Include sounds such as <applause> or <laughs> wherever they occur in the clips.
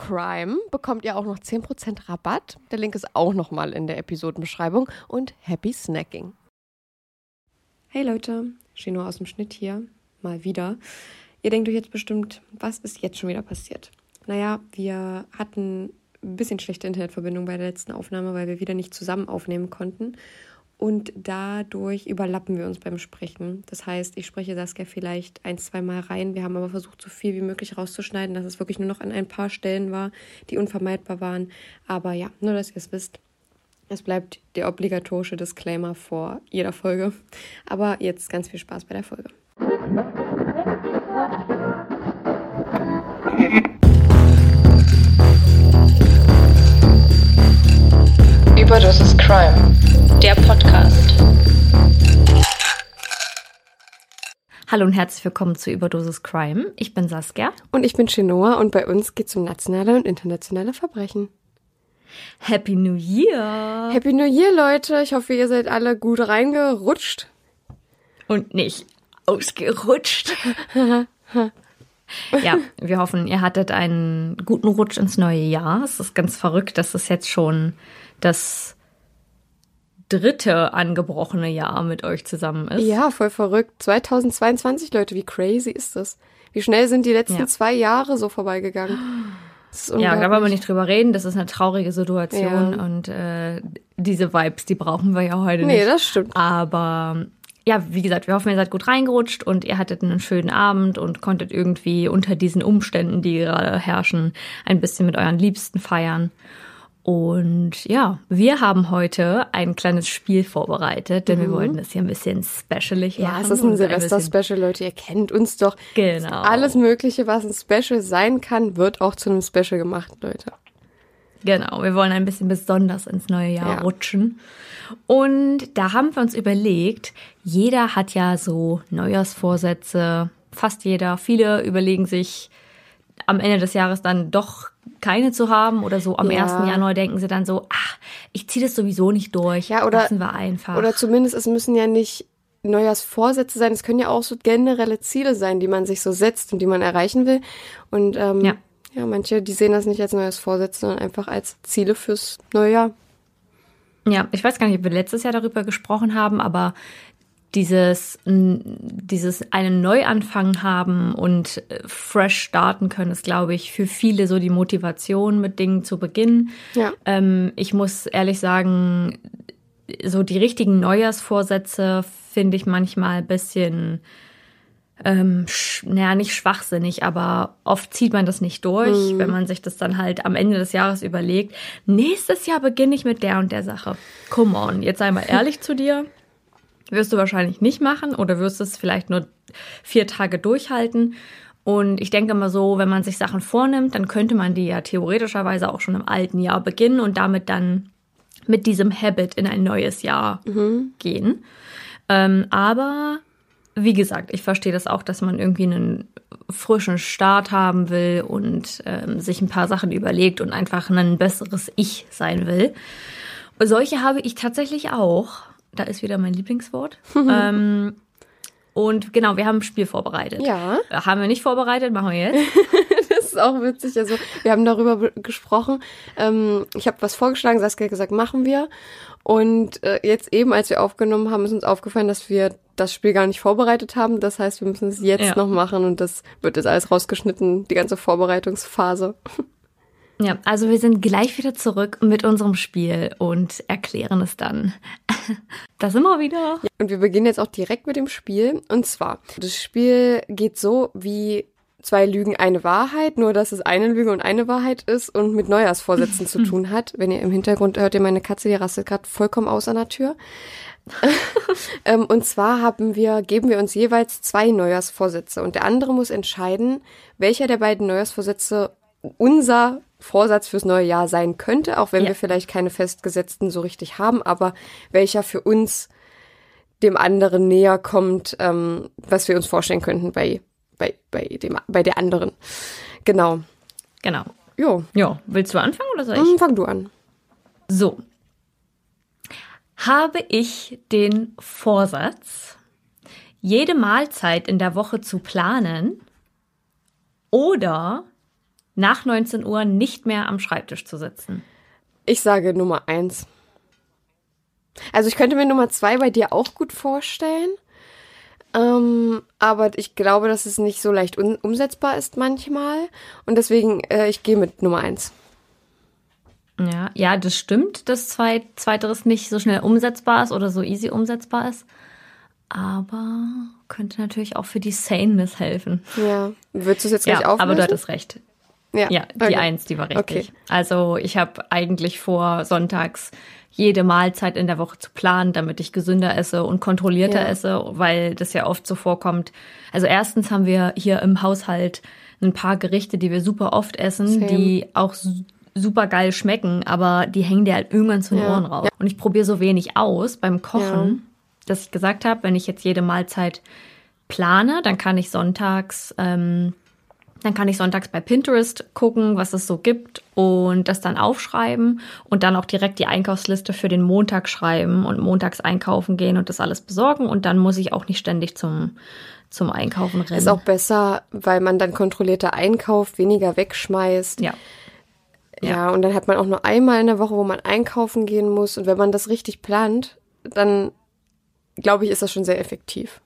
CRIME bekommt ihr auch noch 10% Rabatt. Der Link ist auch nochmal in der Episodenbeschreibung. Und happy snacking. Hey Leute, Chino aus dem Schnitt hier. Mal wieder. Ihr denkt euch jetzt bestimmt, was ist jetzt schon wieder passiert? Naja, wir hatten ein bisschen schlechte Internetverbindung bei der letzten Aufnahme, weil wir wieder nicht zusammen aufnehmen konnten. Und dadurch überlappen wir uns beim Sprechen. Das heißt, ich spreche Saskia vielleicht ein, zwei Mal rein. Wir haben aber versucht, so viel wie möglich rauszuschneiden, dass es wirklich nur noch an ein paar Stellen war, die unvermeidbar waren. Aber ja, nur, dass ihr es wisst. Es bleibt der obligatorische Disclaimer vor jeder Folge. Aber jetzt ganz viel Spaß bei der Folge. Überdosis Crime, der Podcast. Hallo und herzlich willkommen zu Überdosis Crime. Ich bin Saskia. Und ich bin Chinoa und bei uns geht es um nationale und internationale Verbrechen. Happy New Year! Happy New Year, Leute. Ich hoffe, ihr seid alle gut reingerutscht. Und nicht ausgerutscht. <laughs> ja, wir hoffen, ihr hattet einen guten Rutsch ins neue Jahr. Es ist ganz verrückt, dass es jetzt schon das dritte angebrochene Jahr mit euch zusammen ist. Ja, voll verrückt. 2022, Leute, wie crazy ist das? Wie schnell sind die letzten Ja. zwei Jahre so vorbeigegangen? Ja, da wollen wir nicht drüber reden. Das ist eine traurige Situation Ja. und äh, diese Vibes, die brauchen wir ja heute Nee, nicht. das stimmt. Aber ja, wie gesagt, wir hoffen, ihr seid gut reingerutscht und ihr hattet einen schönen Abend und konntet irgendwie unter diesen Umständen, die gerade herrschen, ein bisschen mit euren Liebsten feiern. Und ja, wir haben heute ein kleines Spiel vorbereitet, denn wir wollten es hier ein bisschen specialig Mhm. Ja, machen. es ist ein Silvester-Special, Leute. Ihr kennt uns doch. Genau. Alles Mögliche, was ein Special sein kann, wird auch zu einem Special gemacht, Leute. Genau, wir wollen ein bisschen besonders ins neue Jahr Ja. rutschen. Und da haben wir uns überlegt, jeder hat ja so Neujahrsvorsätze, fast jeder. Viele überlegen sich am Ende des Jahres dann doch keine zu haben oder so am Ja. 1. Januar denken sie dann so, ach, ich ziehe das sowieso nicht durch. Ja, oder- Lassen wir einfach. Oder zumindest, es müssen ja nicht Neujahrsvorsätze sein, es können ja auch so generelle Ziele sein, die man sich so setzt und die man erreichen will. Und ähm, Ja. ja. manche, die sehen das nicht als Neujahrsvorsätze, sondern einfach als Ziele fürs neue Jahr. Ja, ich weiß gar nicht, ob wir letztes Jahr darüber gesprochen haben, aber dieses, dieses einen Neuanfang haben und äh, fresh starten können, ist, glaube ich, für viele so die Motivation, mit Dingen zu beginnen. Ja. Ähm, ich muss ehrlich sagen, so die richtigen Neujahrsvorsätze finde ich manchmal ein bisschen, ähm, naja, nicht schwachsinnig, aber oft zieht man das nicht durch, wenn man sich das dann halt am Ende des Jahres überlegt. Nächstes Jahr beginne ich mit der und der Sache. Come on, jetzt sei mal ehrlich zu dir. Wirst du wahrscheinlich nicht machen oder wirst es vielleicht nur vier Tage durchhalten. Und ich denke mal so, wenn man sich Sachen vornimmt, dann könnte man die ja theoretischerweise auch schon im alten Jahr beginnen und damit dann mit diesem Habit in ein neues Jahr gehen. Ähm, aber wie gesagt, ich verstehe das auch, dass man irgendwie einen frischen Start haben will und ähm, sich ein paar Sachen überlegt und einfach ein besseres Ich sein will. Solche habe ich tatsächlich auch. Da ist wieder mein Lieblingswort. <laughs> ähm, und genau, wir haben ein Spiel vorbereitet. Ja. Haben wir nicht vorbereitet, machen wir jetzt. <laughs> Das ist auch witzig. Also, wir haben darüber be- gesprochen. Ähm, ich habe was vorgeschlagen, Saskia hat gesagt, machen wir. Und äh, jetzt eben, als wir aufgenommen haben, ist uns aufgefallen, dass wir das Spiel gar nicht vorbereitet haben. Das heißt, wir müssen es jetzt Ja. noch machen und das wird jetzt alles rausgeschnitten, die ganze Vorbereitungsphase. <laughs> Ja, also wir sind gleich wieder zurück mit unserem Spiel und erklären es dann. <laughs> Da sind wir wieder. Und wir beginnen jetzt auch direkt mit dem Spiel. Und zwar, das Spiel geht so wie zwei Lügen, eine Wahrheit, nur dass es eine Lüge und eine Wahrheit ist und mit Neujahrsvorsätzen zu <laughs> tun hat. Wenn ihr im Hintergrund hört, ihr meine Katze, die rastet gerade vollkommen aus an der Tür. <laughs> ähm, und zwar haben wir, geben wir uns jeweils zwei Neujahrsvorsätze und der andere muss entscheiden, welcher der beiden Neujahrsvorsätze unser Vorsatz fürs neue Jahr sein könnte, auch wenn Ja. wir vielleicht keine festgesetzten so richtig haben, aber welcher für uns dem anderen näher kommt, ähm, was wir uns vorstellen könnten bei, bei, bei, dem, bei der anderen. Genau. Genau. Jo, Ja, willst du anfangen oder soll ich? hm, fang du an. So. Habe ich den Vorsatz, jede Mahlzeit in der Woche zu planen oder nach 19 Uhr nicht mehr am Schreibtisch zu sitzen? Ich sage Nummer eins. Also ich könnte mir Nummer zwei bei dir auch gut vorstellen. Ähm, aber ich glaube, dass es nicht so leicht umsetzbar ist manchmal. Und deswegen, äh, ich gehe mit Nummer eins. Ja, ja, das stimmt, dass zwei, zweiteres nicht so schnell umsetzbar ist oder so easy umsetzbar ist. Aber könnte natürlich auch für die Saneness helfen. Ja. Würdest du es jetzt gleich Ja, auflösen? aber du hattest recht. Ja, die okay. Eins, die war richtig. Okay. Also ich habe eigentlich vor, sonntags jede Mahlzeit in der Woche zu planen, damit ich gesünder esse und kontrollierter Ja. esse, weil das ja oft so vorkommt. Also erstens haben wir hier im Haushalt ein paar Gerichte, die wir super oft essen, Same. die auch su- super geil schmecken, aber die hängen dir halt irgendwann zu den Ja. Ohren raus. Und ich probiere so wenig aus beim Kochen, dass ich gesagt habe, wenn ich jetzt jede Mahlzeit plane, dann kann ich sonntags ähm, dann kann ich sonntags bei Pinterest gucken, was es so gibt und das dann aufschreiben und dann auch direkt die Einkaufsliste für den Montag schreiben und montags einkaufen gehen und das alles besorgen und dann muss ich auch nicht ständig zum, zum Einkaufen rennen. Ist auch besser, weil man dann kontrollierter einkauft, weniger wegschmeißt. ja. Ja. und dann hat man auch nur einmal in der Woche, wo man einkaufen gehen muss. Und wenn man das richtig plant, dann glaube ich, ist das schon sehr effektiv.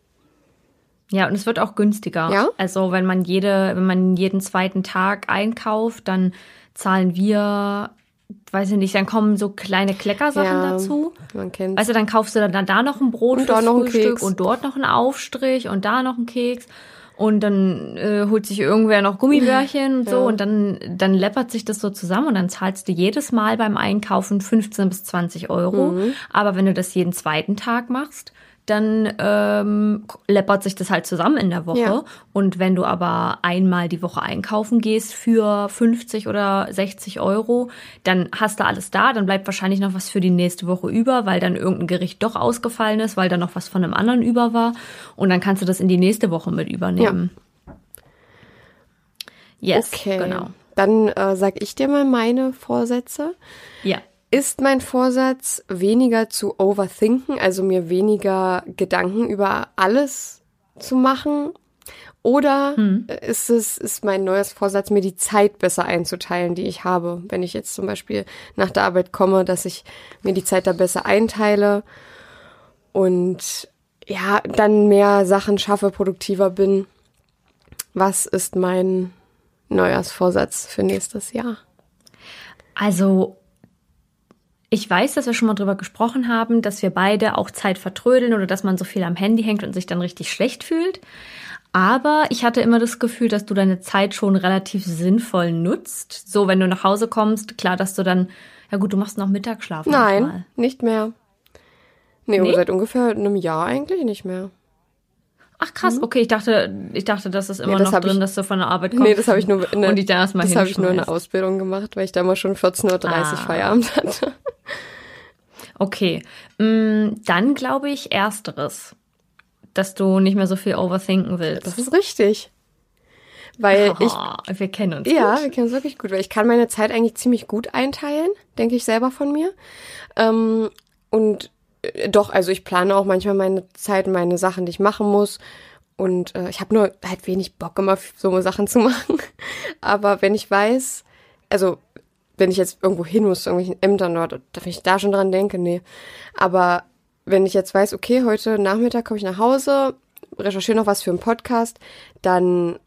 Ja, und es wird auch günstiger. Ja? Also wenn man jede, wenn man jeden zweiten Tag einkauft, dann zahlen wir, weiß ich nicht, dann kommen so kleine Kleckersachen Ja, dazu. Man kennt Weißt du, dann kaufst du dann da noch ein Brot Und fürs da noch ein Frühstück Keks. und dort noch einen Aufstrich und da noch einen Keks. Und dann äh, holt sich irgendwer noch Gummibärchen und so und dann, dann läppert sich das so zusammen und dann zahlst du jedes Mal beim Einkaufen 15 bis 20 Euro. Mhm. Aber wenn du das jeden zweiten Tag machst, dann ähm, läppert sich das halt zusammen in der Woche. Ja. Und wenn du aber einmal die Woche einkaufen gehst für 50 oder 60 Euro, dann hast du alles da, dann bleibt wahrscheinlich noch was für die nächste Woche über, weil dann irgendein Gericht doch ausgefallen ist, weil da noch was von einem anderen über war. Und dann kannst du das in die nächste Woche mit übernehmen. Yes, Okay. genau. Dann äh, sag ich dir mal meine Vorsätze. Ja. Ist mein Vorsatz, weniger zu overthinken, also mir weniger Gedanken über alles zu machen? Oder ist es, ist mein neues Vorsatz, mir die Zeit besser einzuteilen, die ich habe? Wenn ich jetzt zum Beispiel nach der Arbeit komme, dass ich mir die Zeit da besser einteile und ja, dann mehr Sachen schaffe, produktiver bin. Was ist mein Neujahrsvorsatz für nächstes Jahr? Also, ich weiß, dass wir schon mal drüber gesprochen haben, dass wir beide auch Zeit vertrödeln oder dass man so viel am Handy hängt und sich dann richtig schlecht fühlt. Aber ich hatte immer das Gefühl, dass du deine Zeit schon relativ sinnvoll nutzt. So, wenn du nach Hause kommst, klar, dass du dann, ja gut, du machst noch Mittagsschlaf. Nein, manchmal. nicht mehr. Nee, Nee? seit ungefähr einem Jahr eigentlich nicht mehr. Ach krass, okay, ich dachte, ich dachte, das ist immer Mhm. das noch drin, ich- dass du von der Arbeit kommst. Nee, das habe ich nur in der, und erstmal das habe ich nur in der. Ausbildung gemacht, weil ich da mal schon 14.30 Uhr Ah. Feierabend hatte. Okay, mm, dann glaube ich ersteres, dass du nicht mehr so viel overthinken willst. Das ist richtig. Weil ich, Oh, wir kennen uns. ja, gut. wir kennen es wirklich gut, weil ich kann meine Zeit eigentlich ziemlich gut einteilen, denke ich selber von mir. Ähm, und doch, also ich plane auch manchmal meine Zeit, meine Sachen, die ich machen muss. Und äh, ich habe nur halt wenig Bock, immer so Sachen zu <laughs> machen. Aber wenn ich weiß, also wenn ich jetzt irgendwo hin muss, zu irgendwelchen Ämtern oder wenn ich da schon dran denke, nee. Aber wenn ich jetzt weiß, okay, heute Nachmittag komme ich nach Hause, recherchiere noch was für einen Podcast, dann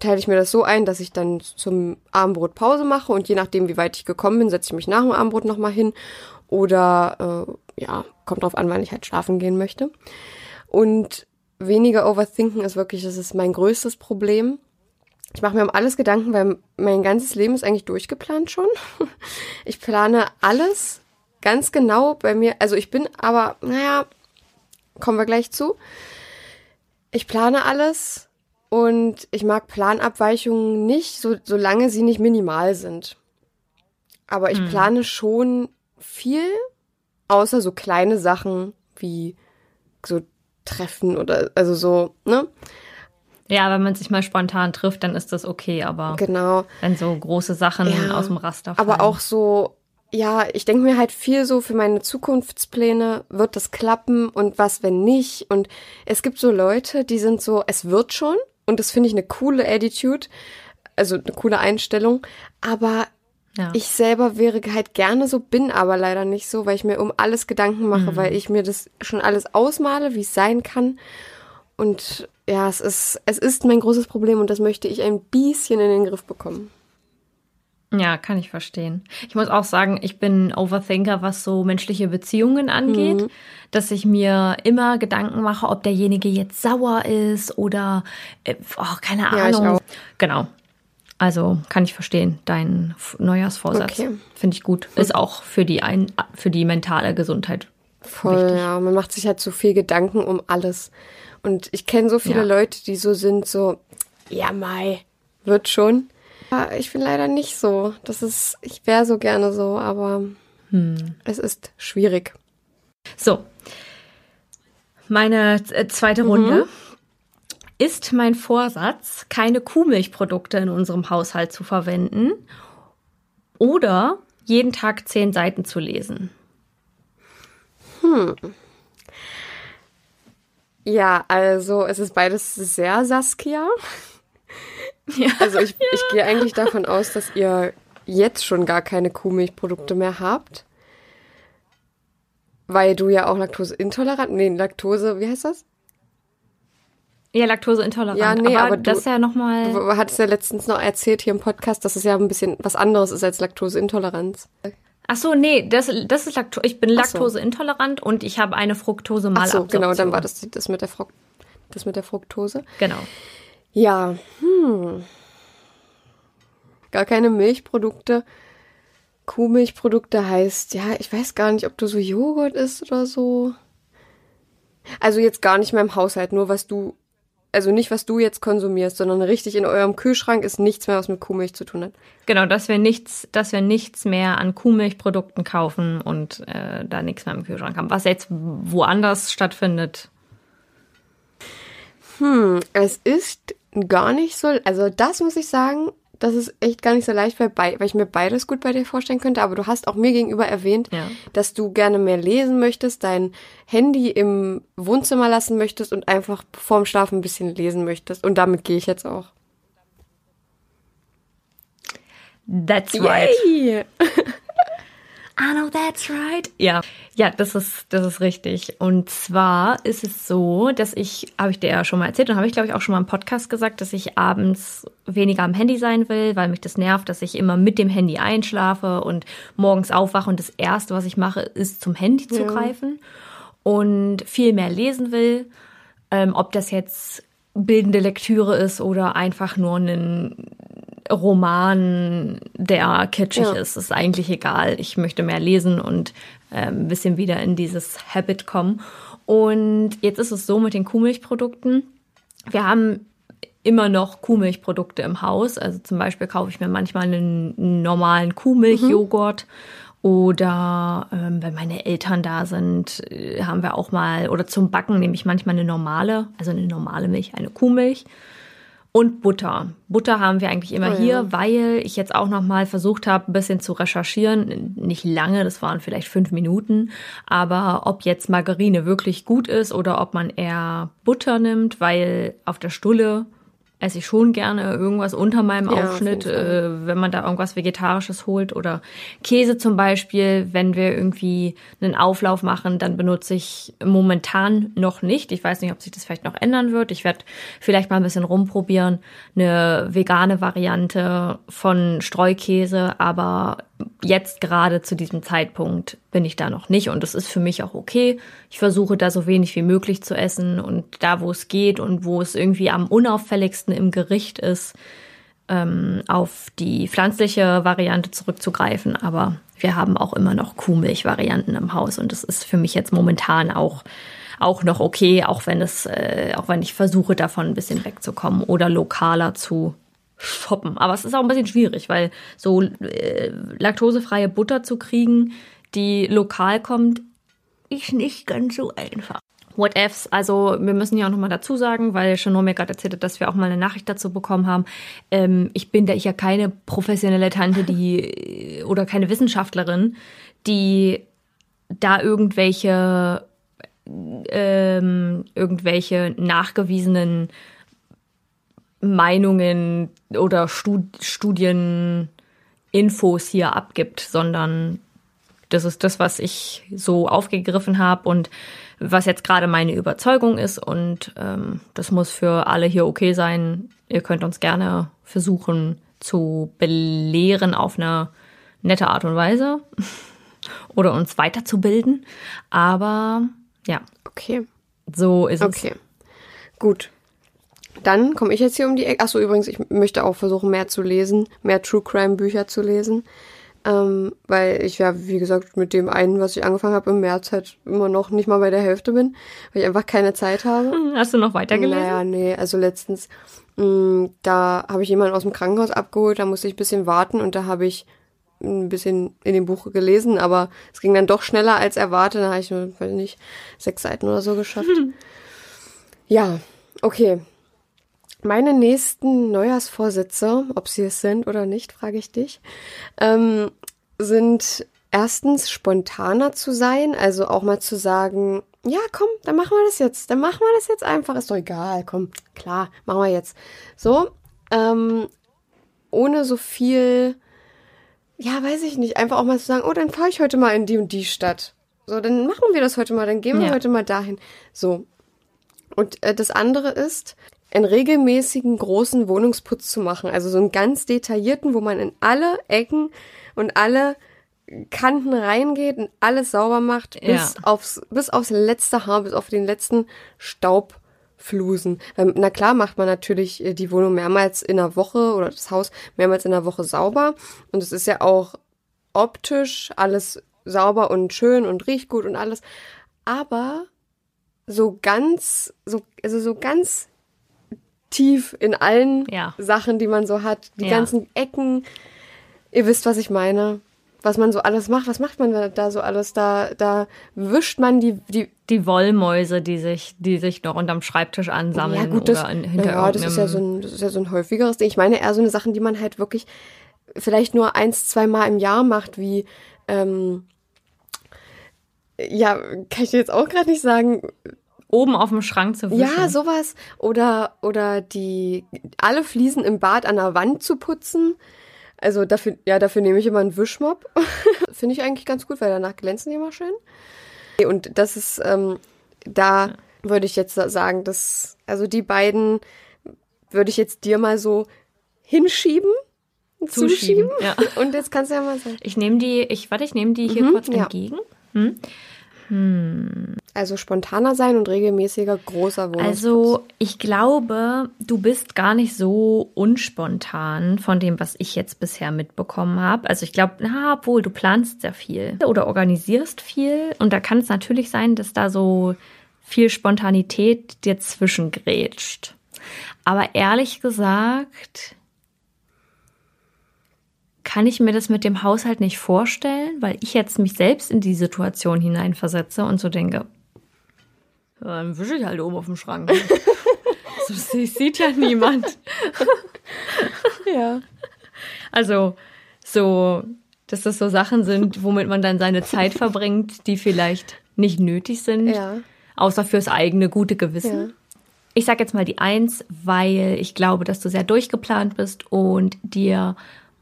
teile ich mir das so ein, dass ich dann zum Abendbrot Pause mache und je nachdem, wie weit ich gekommen bin, setze ich mich nach dem Abendbrot nochmal hin oder äh, ja, kommt drauf an, wann ich halt schlafen gehen möchte. Und weniger overthinken ist wirklich, das ist mein größtes Problem. Ich mache mir um alles Gedanken, weil mein ganzes Leben ist eigentlich durchgeplant schon. <laughs> Ich plane alles ganz genau bei mir. Also ich bin aber, naja, kommen wir gleich zu. Ich plane alles und ich mag Planabweichungen nicht, so, solange sie nicht minimal sind. Aber ich plane schon viel, außer so kleine Sachen wie so Treffen oder also so, ne? Ja, wenn man sich mal spontan trifft, dann ist das okay, aber Genau. wenn so große Sachen Ja, aus dem Raster fallen. Aber auch so, ja, ich denke mir halt viel so für meine Zukunftspläne, wird das klappen und was, wenn nicht? Und es gibt so Leute, die sind so, es wird schon und das finde ich eine coole Attitude, also eine coole Einstellung, aber ja. ich selber wäre halt gerne so, bin aber leider nicht so, weil ich mir um alles Gedanken mache, weil ich mir das schon alles ausmale, wie es sein kann. Und ja, es ist, es ist mein großes Problem und das möchte ich ein bisschen in den Griff bekommen. Ja, kann ich verstehen. Ich muss auch sagen, ich bin Overthinker, was so menschliche Beziehungen angeht, Mhm. dass ich mir immer Gedanken mache, ob derjenige jetzt sauer ist oder äh, oh, keine Ja, ich Ahnung. auch. Genau. Also kann ich verstehen, dein Neujahrsvorsatz. Okay. Finde ich gut. Ist auch für die ein für die mentale Gesundheit. Voll, Wichtig. ja. Man macht sich halt so viel Gedanken um alles. Und ich kenne so viele Ja. Leute, die so sind, so, ja, Mai, wird schon. Aber ich bin leider nicht so. Das ist, ich wäre so gerne so, aber Hm. es ist schwierig. So. Meine zweite Mhm. Ist mein Vorsatz, keine Kuhmilchprodukte in unserem Haushalt zu verwenden oder jeden Tag zehn Seiten zu lesen? Ja, also es ist beides sehr Saskia. <laughs> Ja. Also ich, ich gehe eigentlich davon aus, dass ihr jetzt schon gar keine Kuhmilchprodukte mehr habt. Weil du ja auch laktoseintolerant, nee, Laktose, wie heißt das? Ja, Laktoseintolerant. Ja, nee, aber, aber du- das ist ja nochmal. Du hattest ja letztens noch erzählt hier im Podcast, dass es ja ein bisschen was anderes ist als Laktoseintoleranz. Ach so, nee, das, das ist Lakto ich bin Ach so. laktoseintolerant und ich habe eine Ach Fructose-Malabsorption. so, genau, dann war das das mit der, Fruct das mit der Fructose. Genau. Ja, hm. Gar keine Milchprodukte. Kuhmilchprodukte heißt, ja, ich weiß gar nicht, ob du so Joghurt isst oder so. Also jetzt gar nicht mehr im Haushalt, nur was du, also nicht was du jetzt konsumierst, sondern richtig in eurem Kühlschrank ist nichts mehr, was mit Kuhmilch zu tun hat. Genau, dass wir nichts, dass wir nichts mehr an Kuhmilchprodukten kaufen und äh, da nichts mehr im Kühlschrank haben. Was jetzt woanders stattfindet. Es ist gar nicht so, also das muss ich sagen, das ist echt gar nicht so leicht, weil, weil ich mir beides gut bei dir vorstellen könnte, aber du hast auch mir gegenüber erwähnt, Ja. dass du gerne mehr lesen möchtest, dein Handy im Wohnzimmer lassen möchtest und einfach vorm Schlafen ein bisschen lesen möchtest. Und damit gehe ich jetzt auch. That's right. <laughs> I know that's right. Ja, ja, das ist, das ist richtig. Und zwar ist es so, dass ich, habe ich dir ja schon mal erzählt und habe ich, glaube ich, auch schon mal im Podcast gesagt, dass ich abends weniger am Handy sein will, weil mich das nervt, dass ich immer mit dem Handy einschlafe und morgens aufwache und das Erste, was ich mache, ist zum Handy zu greifen und viel mehr lesen will. Ähm, ob das jetzt bildende Lektüre ist oder einfach nur ein Roman, der kitschig Ja. ist, ist eigentlich egal. Ich möchte mehr lesen und ähm, ein bisschen wieder in dieses Habit kommen. Und jetzt ist es so mit den Kuhmilchprodukten. Wir haben immer noch Kuhmilchprodukte im Haus. Also zum Beispiel kaufe ich mir manchmal einen normalen Kuhmilchjoghurt. Oder ähm, wenn meine Eltern da sind, äh, haben wir auch mal, oder zum Backen nehme ich manchmal eine normale, also eine normale Milch, eine Kuhmilch. Und Butter. Butter haben wir eigentlich immer Oh ja. hier, weil ich jetzt auch noch mal versucht habe, ein bisschen zu recherchieren. Nicht lange, das waren vielleicht fünf Minuten. Aber ob jetzt Margarine wirklich gut ist oder ob man eher Butter nimmt, weil auf der Stulle esse ich schon gerne irgendwas unter meinem Ja, auf Aufschnitt, äh, wenn man da irgendwas Vegetarisches holt oder Käse zum Beispiel. Wenn wir irgendwie einen Auflauf machen, dann benutze ich momentan noch nicht. Ich weiß nicht, ob sich das vielleicht noch ändern wird. Ich werde vielleicht mal ein bisschen rumprobieren. Eine vegane Variante von Streukäse, aber jetzt gerade zu diesem Zeitpunkt bin ich da noch nicht und das ist für mich auch okay. Ich versuche da so wenig wie möglich zu essen und da, wo es geht und wo es irgendwie am unauffälligsten im Gericht ist, ähm, auf die pflanzliche Variante zurückzugreifen. Aber wir haben auch immer noch Kuhmilch-Varianten im Haus und das ist für mich jetzt momentan auch auch noch okay, auch wenn es, äh, auch wenn ich versuche, davon ein bisschen wegzukommen oder lokaler zu shoppen. Aber es ist auch ein bisschen schwierig, weil so äh, laktosefreie Butter zu kriegen, die lokal kommt, ist nicht ganz so einfach. What ifs, also wir müssen ja auch nochmal dazu sagen, weil mir gerade erzählt hat, dass wir auch mal eine Nachricht dazu bekommen haben. Ähm, ich bin da ich ja keine professionelle Tante, die oder keine Wissenschaftlerin, die da irgendwelche ähm, irgendwelche nachgewiesenen Meinungen oder Stud Studieninfos hier abgibt, sondern das ist das, was ich so aufgegriffen habe und was jetzt gerade meine Überzeugung ist. Und ähm, das muss für alle hier okay sein. Ihr könnt uns gerne versuchen zu belehren auf eine nette Art und Weise <laughs> oder uns weiterzubilden. Aber ja, Okay, so ist es. okay. Gut. Dann komme ich jetzt hier um die Ecke. Achso, übrigens, ich möchte auch versuchen, mehr zu lesen, mehr True Crime Bücher zu lesen. Ähm, weil ich ja, wie gesagt, mit dem einen, was ich angefangen habe im März, halt immer noch nicht mal bei der Hälfte bin, weil ich einfach keine Zeit habe. Hast du noch weitergelesen? Naja, nee, also letztens, mh, da habe ich jemanden aus dem Krankenhaus abgeholt, da musste ich ein bisschen warten und da habe ich ein bisschen in dem Buch gelesen, aber es ging dann doch schneller als erwartet. Da habe ich nur, weiß nicht, sechs Seiten oder so geschafft. Ja, okay. Meine nächsten Neujahrsvorsätze, ob sie es sind oder nicht, frage ich dich, ähm, sind erstens spontaner zu sein, also auch mal zu sagen, ja, komm, dann machen wir das jetzt, dann machen wir das jetzt einfach, ist doch egal, komm, klar, machen wir jetzt. So, ähm, ohne so viel, ja, weiß ich nicht, einfach auch mal zu sagen, oh, dann fahre ich heute mal in die und die Stadt. So, dann machen wir das heute mal, dann gehen wir Ja. heute mal dahin. So. Und äh, das andere ist, einen regelmäßigen großen Wohnungsputz zu machen. Also so einen ganz detaillierten, wo man in alle Ecken und alle Kanten reingeht und alles sauber macht, bis Ja. aufs, bis aufs letzte Haar, bis auf den letzten Staubflusen. Weil, na klar macht man natürlich äh, die Wohnung mehrmals in der Woche oder das Haus mehrmals in der Woche sauber. Und es ist ja auch optisch alles sauber und schön und riecht gut und alles. Aber so ganz, so, also so ganz tief in allen Ja. Sachen, die man so hat, die Ja. ganzen Ecken. Ihr wisst, was ich meine. Was man so alles macht. Was macht man da- so alles? Da, da wischt man die, die Die Wollmäuse, die sich, die sich noch unterm Schreibtisch ansammeln ja, gut, das, oder in, hinter ja, das ist ja, so ein, das ist ja so ein häufigeres Ding. Ich meine eher so eine Sachen, die man halt wirklich vielleicht nur eins, zwei Mal im Jahr macht, wie, ähm, ja, kann ich dir jetzt auch gerade nicht sagen. Oben auf dem Schrank zu wischen. Ja, sowas. Oder, oder die, alle Fliesen im Bad an der Wand zu putzen. Also dafür, ja, dafür nehme ich immer einen Wischmopp. <laughs> Finde ich eigentlich ganz gut, weil danach glänzen die immer schön. Und das ist, ähm, da würde ich jetzt sagen, dass, also die beiden würde ich jetzt dir mal so hinschieben, Zuschieben, zuschieben. ja. <laughs> Und jetzt kannst du ja mal sagen. Ich nehme die, ich warte, ich nehme die hier Mhm, kurz ja. entgegen. Also spontaner sein und regelmäßiger großer Wohnungsputz. Also, ich glaube, du bist gar nicht so unspontan von dem, was ich jetzt bisher mitbekommen habe. Also, ich glaube, na, obwohl du planst sehr viel oder organisierst viel. Und da kann es natürlich sein, dass da so viel Spontanität dir zwischengrätscht. Aber ehrlich gesagt, kann ich mir das mit dem Haushalt nicht vorstellen, weil ich jetzt mich selbst in die Situation hineinversetze und so denke, dann wische ich halt oben auf dem Schrank. <laughs> so sie- sieht ja niemand. <laughs> ja. Also so, dass das so Sachen sind, womit man dann seine Zeit verbringt, die vielleicht nicht nötig sind, Ja. außer fürs eigene gute Gewissen. Ja. Ich sag jetzt mal die Eins, weil ich glaube, dass du sehr durchgeplant bist und dir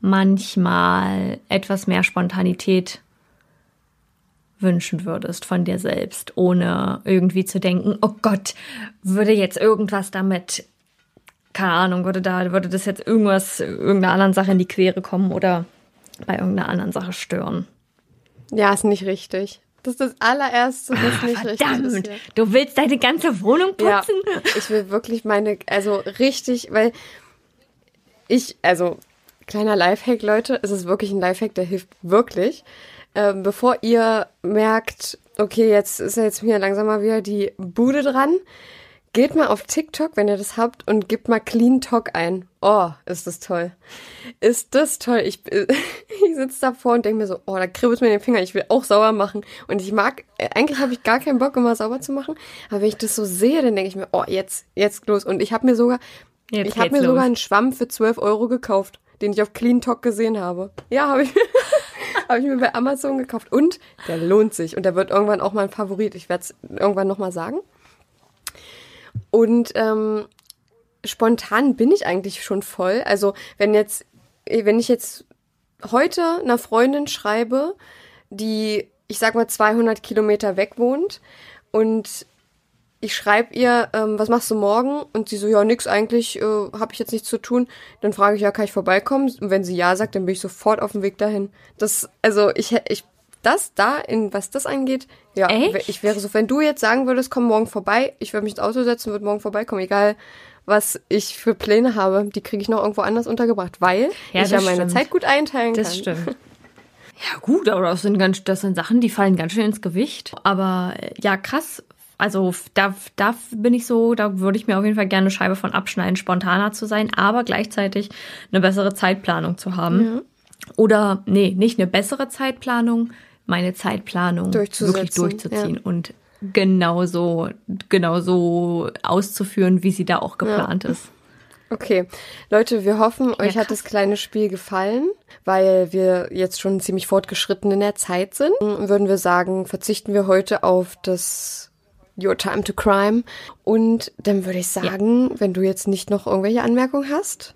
manchmal etwas mehr Spontanität wünschen würdest von dir selbst, ohne irgendwie zu denken, oh Gott, würde jetzt irgendwas damit, keine Ahnung, würde da, würde das jetzt irgendwas, irgendeiner anderen Sache in die Quere kommen oder bei irgendeiner anderen Sache stören. Ja, ist nicht richtig. Das ist das allererste, das nicht richtig ist. Verdammt, du willst deine ganze Wohnung Ja, putzen? ich will wirklich meine, also richtig, weil ich, also kleiner Lifehack, Leute, es ist wirklich ein Lifehack, der hilft wirklich. Ähm, bevor ihr merkt, okay, jetzt ist ja jetzt mir langsam mal wieder die Bude dran, geht mal auf TikTok, wenn ihr das habt, und gebt mal Clean Talk ein. Oh, ist das toll. Ist das toll. Ich, <laughs> ich sitze davor und denke mir so, oh, da kribbelt mir den Finger, ich will auch sauber machen. Und ich mag, äh, eigentlich habe ich gar keinen Bock, immer sauber zu machen. Aber wenn ich das so sehe, dann denke ich mir, oh, jetzt, jetzt los. Und ich habe mir sogar, Jetzt ich habe mir sogar los. einen Schwamm für 12 Euro gekauft, den ich auf Clean Talk gesehen habe. Ja, habe ich, <laughs> hab ich mir bei Amazon gekauft. Und der lohnt sich. Und der wird irgendwann auch mal ein Favorit. Ich werde es irgendwann nochmal sagen. Und ähm, spontan bin ich eigentlich schon voll. Also wenn jetzt, wenn ich jetzt heute einer Freundin schreibe, die, ich sag mal, 200 Kilometer weg wohnt und ich schreibe ihr, ähm, was machst du morgen? Und sie so, ja, nix eigentlich, äh, habe ich jetzt nichts zu tun. Dann frage ich, ja, kann ich vorbeikommen? Und wenn sie ja sagt, dann bin ich sofort auf dem Weg dahin. Das, also ich, ich, das da, in was das angeht, ja, Echt? ich wäre so, wenn du jetzt sagen würdest, komm morgen vorbei, ich würde mich ins Auto setzen, würde morgen vorbeikommen, egal was ich für Pläne habe, die kriege ich noch irgendwo anders untergebracht, weil Ja, ich ja das meine stimmt. Zeit gut einteilen Das kann. stimmt. <laughs> Ja, gut, aber das sind ganz, das sind Sachen, die fallen ganz schön ins Gewicht. Aber äh, ja, krass. Also da, da bin ich so, da würde ich mir auf jeden Fall gerne eine Scheibe von abschneiden, spontaner zu sein, aber gleichzeitig eine bessere Zeitplanung zu haben. Oder, nee, nicht eine bessere Zeitplanung, meine Zeitplanung wirklich durchzuziehen und genauso, genauso auszuführen, wie sie da auch geplant ist. Okay, Leute, wir hoffen, euch hat krass. das kleine Spiel gefallen, weil wir jetzt schon ziemlich fortgeschritten in der Zeit sind. Würden wir sagen, verzichten wir heute auf das Your Time to Crime. Und dann würde ich sagen, wenn du jetzt nicht noch irgendwelche Anmerkungen hast,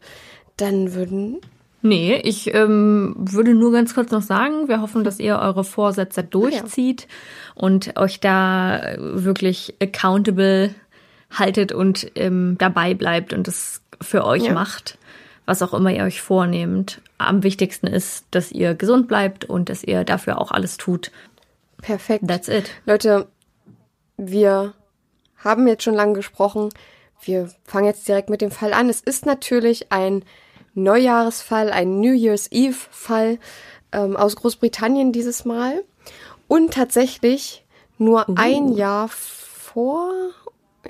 dann würden Nee, ich ähm, würde nur ganz kurz noch sagen, wir hoffen, dass ihr eure Vorsätze durchzieht und euch da wirklich accountable haltet und ähm, dabei bleibt und es für euch Ja. macht, was auch immer ihr euch vornehmt. Am wichtigsten ist, dass ihr gesund bleibt und dass ihr dafür auch alles tut. Perfekt. That's it. Leute, wir haben jetzt schon lange gesprochen. Wir fangen jetzt direkt mit dem Fall an. Es ist natürlich ein Neujahresfall, ein New Year's Eve-Fall ähm, aus Großbritannien dieses Mal. Und tatsächlich nur ein Jahr vor,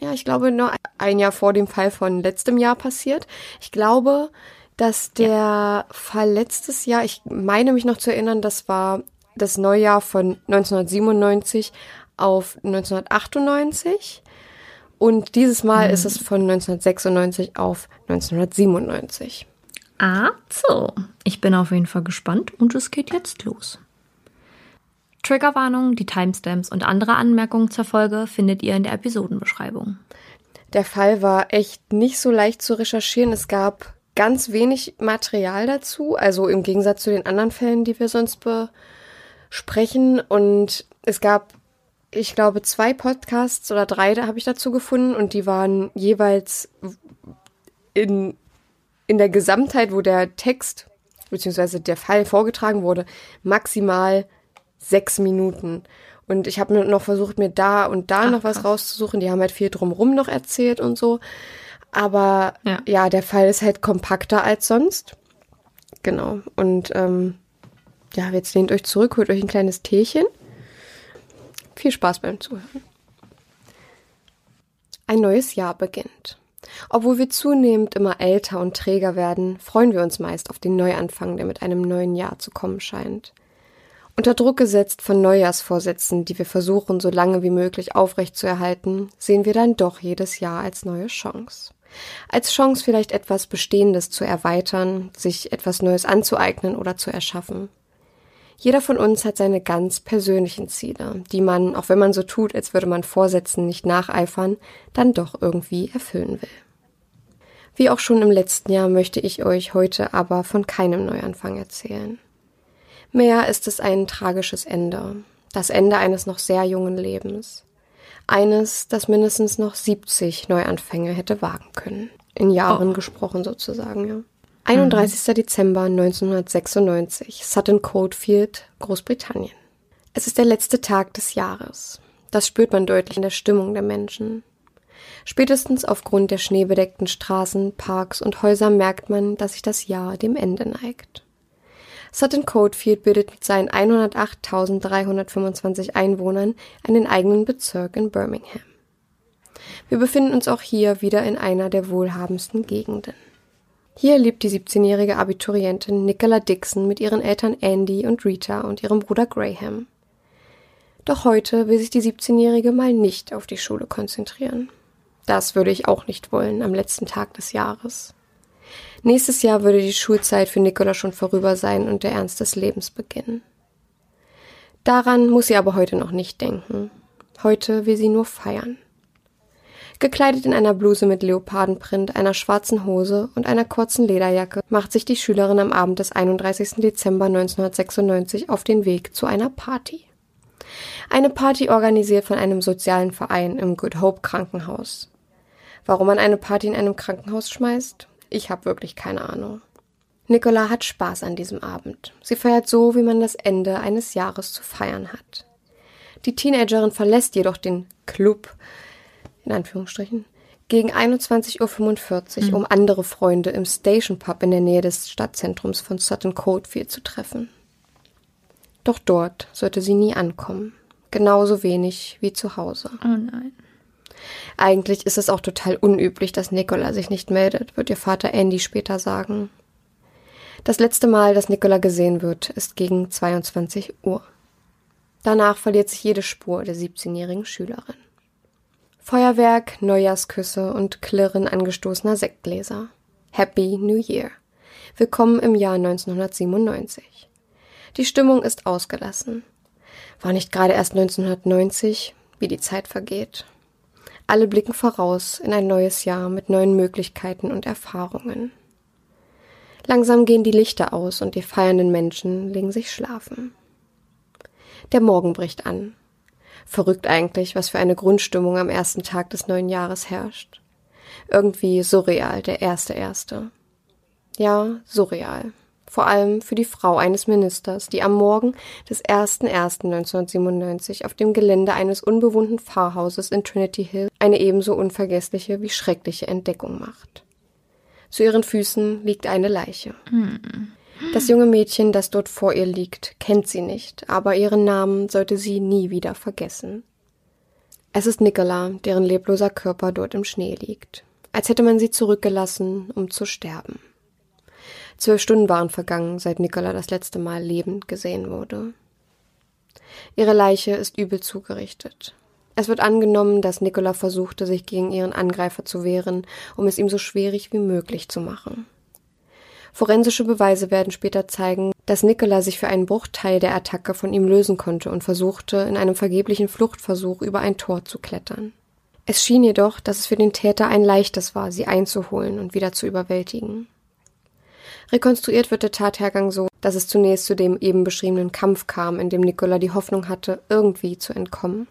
ja, ich glaube nur ein Jahr vor dem Fall von letztem Jahr passiert. Ich glaube, dass der Fall letztes Jahr, ich meine mich noch zu erinnern, das war das Neujahr von 1997 auf 1998. Und dieses Mal ist es von 1996 auf 1997. Ah, so. Ich bin auf jeden Fall gespannt und es geht jetzt los. Triggerwarnung, die Timestamps und andere Anmerkungen zur Folge findet ihr in der Episodenbeschreibung. Der Fall war echt nicht so leicht zu recherchieren. Es gab ganz wenig Material dazu, also im Gegensatz zu den anderen Fällen, die wir sonst besprechen. Und es gab, ich glaube, zwei Podcasts oder drei, da habe ich dazu gefunden und die waren jeweils in, in der Gesamtheit, wo der Text bzw. der Fall vorgetragen wurde, maximal sechs Minuten. Und ich habe noch versucht, mir da und da Ach, noch was krass. rauszusuchen. Die haben halt viel drumrum noch erzählt und so. Aber Ja. ja. der Fall ist halt kompakter als sonst. Genau. Und ähm, ja, jetzt lehnt euch zurück, holt euch ein kleines Teechen. Viel Spaß beim Zuhören. Ein neues Jahr beginnt. Obwohl wir zunehmend immer älter und träger werden, freuen wir uns meist auf den Neuanfang, der mit einem neuen Jahr zu kommen scheint. Unter Druck gesetzt von Neujahrsvorsätzen, die wir versuchen, so lange wie möglich aufrechtzuerhalten, sehen wir dann doch jedes Jahr als neue Chance. Als Chance vielleicht etwas Bestehendes zu erweitern, sich etwas Neues anzueignen oder zu erschaffen. Jeder von uns hat seine ganz persönlichen Ziele, die man, auch wenn man so tut, als würde man Vorsätzen nicht nacheifern, dann doch irgendwie erfüllen will. Wie auch schon im letzten Jahr möchte ich euch heute aber von keinem Neuanfang erzählen. Mehr ist es ein tragisches Ende, das Ende eines noch sehr jungen Lebens. Eines, das mindestens noch 70 Neuanfänge hätte wagen können. In Jahren gesprochen sozusagen, ja. 31. Dezember 1996, Sutton Coldfield, Großbritannien. Es ist der letzte Tag des Jahres. Das spürt man deutlich in der Stimmung der Menschen. Spätestens aufgrund der schneebedeckten Straßen, Parks und Häuser merkt man, dass sich das Jahr dem Ende neigt. Sutton Coldfield bildet mit seinen 108.325 Einwohnern einen eigenen Bezirk in Birmingham. Wir befinden uns auch hier wieder in einer der wohlhabendsten Gegenden. Hier lebt die 17-jährige Abiturientin Nicola Dixon mit ihren Eltern Andy und Rita und ihrem Bruder Graham. Doch heute will sich die 17-jährige mal nicht auf die Schule konzentrieren. Das würde ich auch nicht wollen am letzten Tag des Jahres. Nächstes Jahr würde die Schulzeit für Nicola schon vorüber sein und der Ernst des Lebens beginnen. Daran muss sie aber heute noch nicht denken. Heute will sie nur feiern. Gekleidet in einer Bluse mit Leopardenprint, einer schwarzen Hose und einer kurzen Lederjacke macht sich die Schülerin am Abend des 31. Dezember 1996 auf den Weg zu einer Party. Eine Party organisiert von einem sozialen Verein im Good Hope Krankenhaus. Warum man eine Party in einem Krankenhaus schmeißt? Ich habe wirklich keine Ahnung. Nicola hat Spaß an diesem Abend. Sie feiert so, wie man das Ende eines Jahres zu feiern hat. Die Teenagerin verlässt jedoch den Club, in Anführungsstrichen, gegen 21.45 Uhr, um andere Freunde im Station Pub in der Nähe des Stadtzentrums von Sutton Coldfield zu treffen. Doch dort sollte sie nie ankommen. Genauso wenig wie zu Hause. Oh nein. Eigentlich ist es auch total unüblich, dass Nicola sich nicht meldet, wird ihr Vater Andy später sagen. Das letzte Mal, dass Nicola gesehen wird, ist gegen 22 Uhr. Danach verliert sich jede Spur der 17-jährigen Schülerin. Feuerwerk, Neujahrsküsse und Klirren angestoßener Sektgläser. Happy New Year. Willkommen im Jahr 1997. Die Stimmung ist ausgelassen. War nicht gerade erst 1990, wie die Zeit vergeht. Alle blicken voraus in ein neues Jahr mit neuen Möglichkeiten und Erfahrungen. Langsam gehen die Lichter aus und die feiernden Menschen legen sich schlafen. Der Morgen bricht an. Verrückt eigentlich, was für eine Grundstimmung am ersten Tag des neuen Jahres herrscht. Irgendwie surreal, der erste erste. Ja, surreal. Vor allem für die Frau eines Ministers, die am Morgen des 01.01.1997 auf dem Gelände eines unbewohnten Pfarrhauses in Trinity Hill eine ebenso unvergessliche wie schreckliche Entdeckung macht. Zu ihren Füßen liegt eine Leiche. Das junge Mädchen, das dort vor ihr liegt, kennt sie nicht, aber ihren Namen sollte sie nie wieder vergessen. Es ist Nicola, deren lebloser Körper dort im Schnee liegt, als hätte man sie zurückgelassen, um zu sterben. Zwölf Stunden waren vergangen, seit Nicola das letzte Mal lebend gesehen wurde. Ihre Leiche ist übel zugerichtet. Es wird angenommen, dass Nicola versuchte, sich gegen ihren Angreifer zu wehren, um es ihm so schwierig wie möglich zu machen. Forensische Beweise werden später zeigen, dass Nicola sich für einen Bruchteil der Attacke von ihm lösen konnte und versuchte, in einem vergeblichen Fluchtversuch über ein Tor zu klettern. Es schien jedoch, dass es für den Täter ein leichtes war, sie einzuholen und wieder zu überwältigen. Rekonstruiert wird der Tathergang so, dass es zunächst zu dem eben beschriebenen Kampf kam, in dem Nicola die Hoffnung hatte, irgendwie zu entkommen.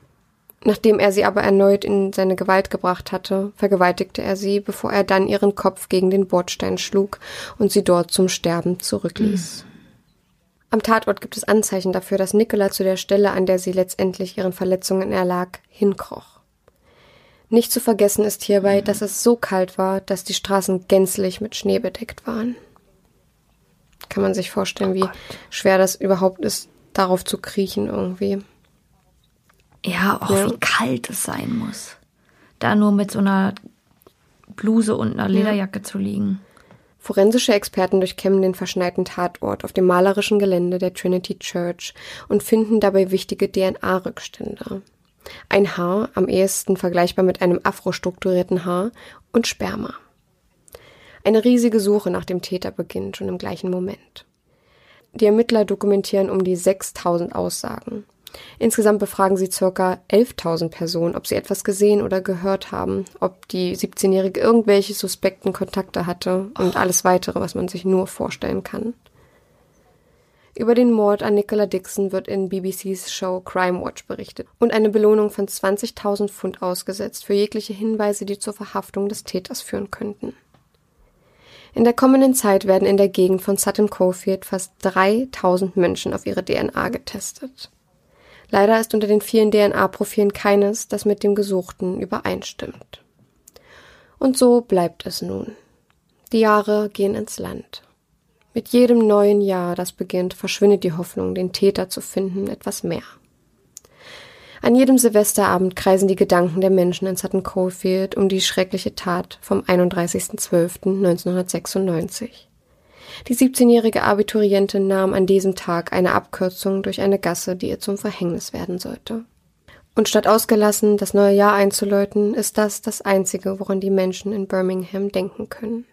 Nachdem er sie aber erneut in seine Gewalt gebracht hatte, vergewaltigte er sie, bevor er dann ihren Kopf gegen den Bordstein schlug und sie dort zum Sterben zurückließ. Mhm. Am Tatort gibt es Anzeichen dafür, dass Nicola zu der Stelle, an der sie letztendlich ihren Verletzungen erlag, hinkroch. Nicht zu vergessen ist hierbei, dass es so kalt war, dass die Straßen gänzlich mit Schnee bedeckt waren. Kann man sich vorstellen, wie oh schwer das überhaupt ist, darauf zu kriechen irgendwie. Ja, auch ja. wie kalt es sein muss. Da nur mit so einer Bluse und einer Lederjacke ja. zu liegen. Forensische Experten durchkämmen den verschneiten Tatort auf dem malerischen Gelände der Trinity Church und finden dabei wichtige DNA-Rückstände. Ein Haar, am ehesten vergleichbar mit einem afrostrukturierten Haar, und Sperma. Eine riesige Suche nach dem Täter beginnt schon im gleichen Moment. Die Ermittler dokumentieren um die 6000 Aussagen. Insgesamt befragen sie ca. 11.000 Personen, ob sie etwas gesehen oder gehört haben, ob die 17-Jährige irgendwelche suspekten Kontakte hatte und alles weitere, was man sich nur vorstellen kann. Über den Mord an Nicola Dixon wird in BBCs Show Crime Watch berichtet und eine Belohnung von 20.000 Pfund ausgesetzt für jegliche Hinweise, die zur Verhaftung des Täters führen könnten. In der kommenden Zeit werden in der Gegend von Sutton Coldfield fast 3000 Menschen auf ihre DNA getestet. Leider ist unter den vielen DNA-Profilen keines, das mit dem Gesuchten übereinstimmt. Und so bleibt es nun. Die Jahre gehen ins Land. Mit jedem neuen Jahr, das beginnt, verschwindet die Hoffnung, den Täter zu finden, etwas mehr. An jedem Silvesterabend kreisen die Gedanken der Menschen in Sutton Coldfield um die schreckliche Tat vom 31.12.1996. Die 17-jährige Abiturientin nahm an diesem Tag eine Abkürzung durch eine Gasse, die ihr zum Verhängnis werden sollte. Und statt ausgelassen das neue Jahr einzuläuten, ist das das Einzige, woran die Menschen in Birmingham denken können.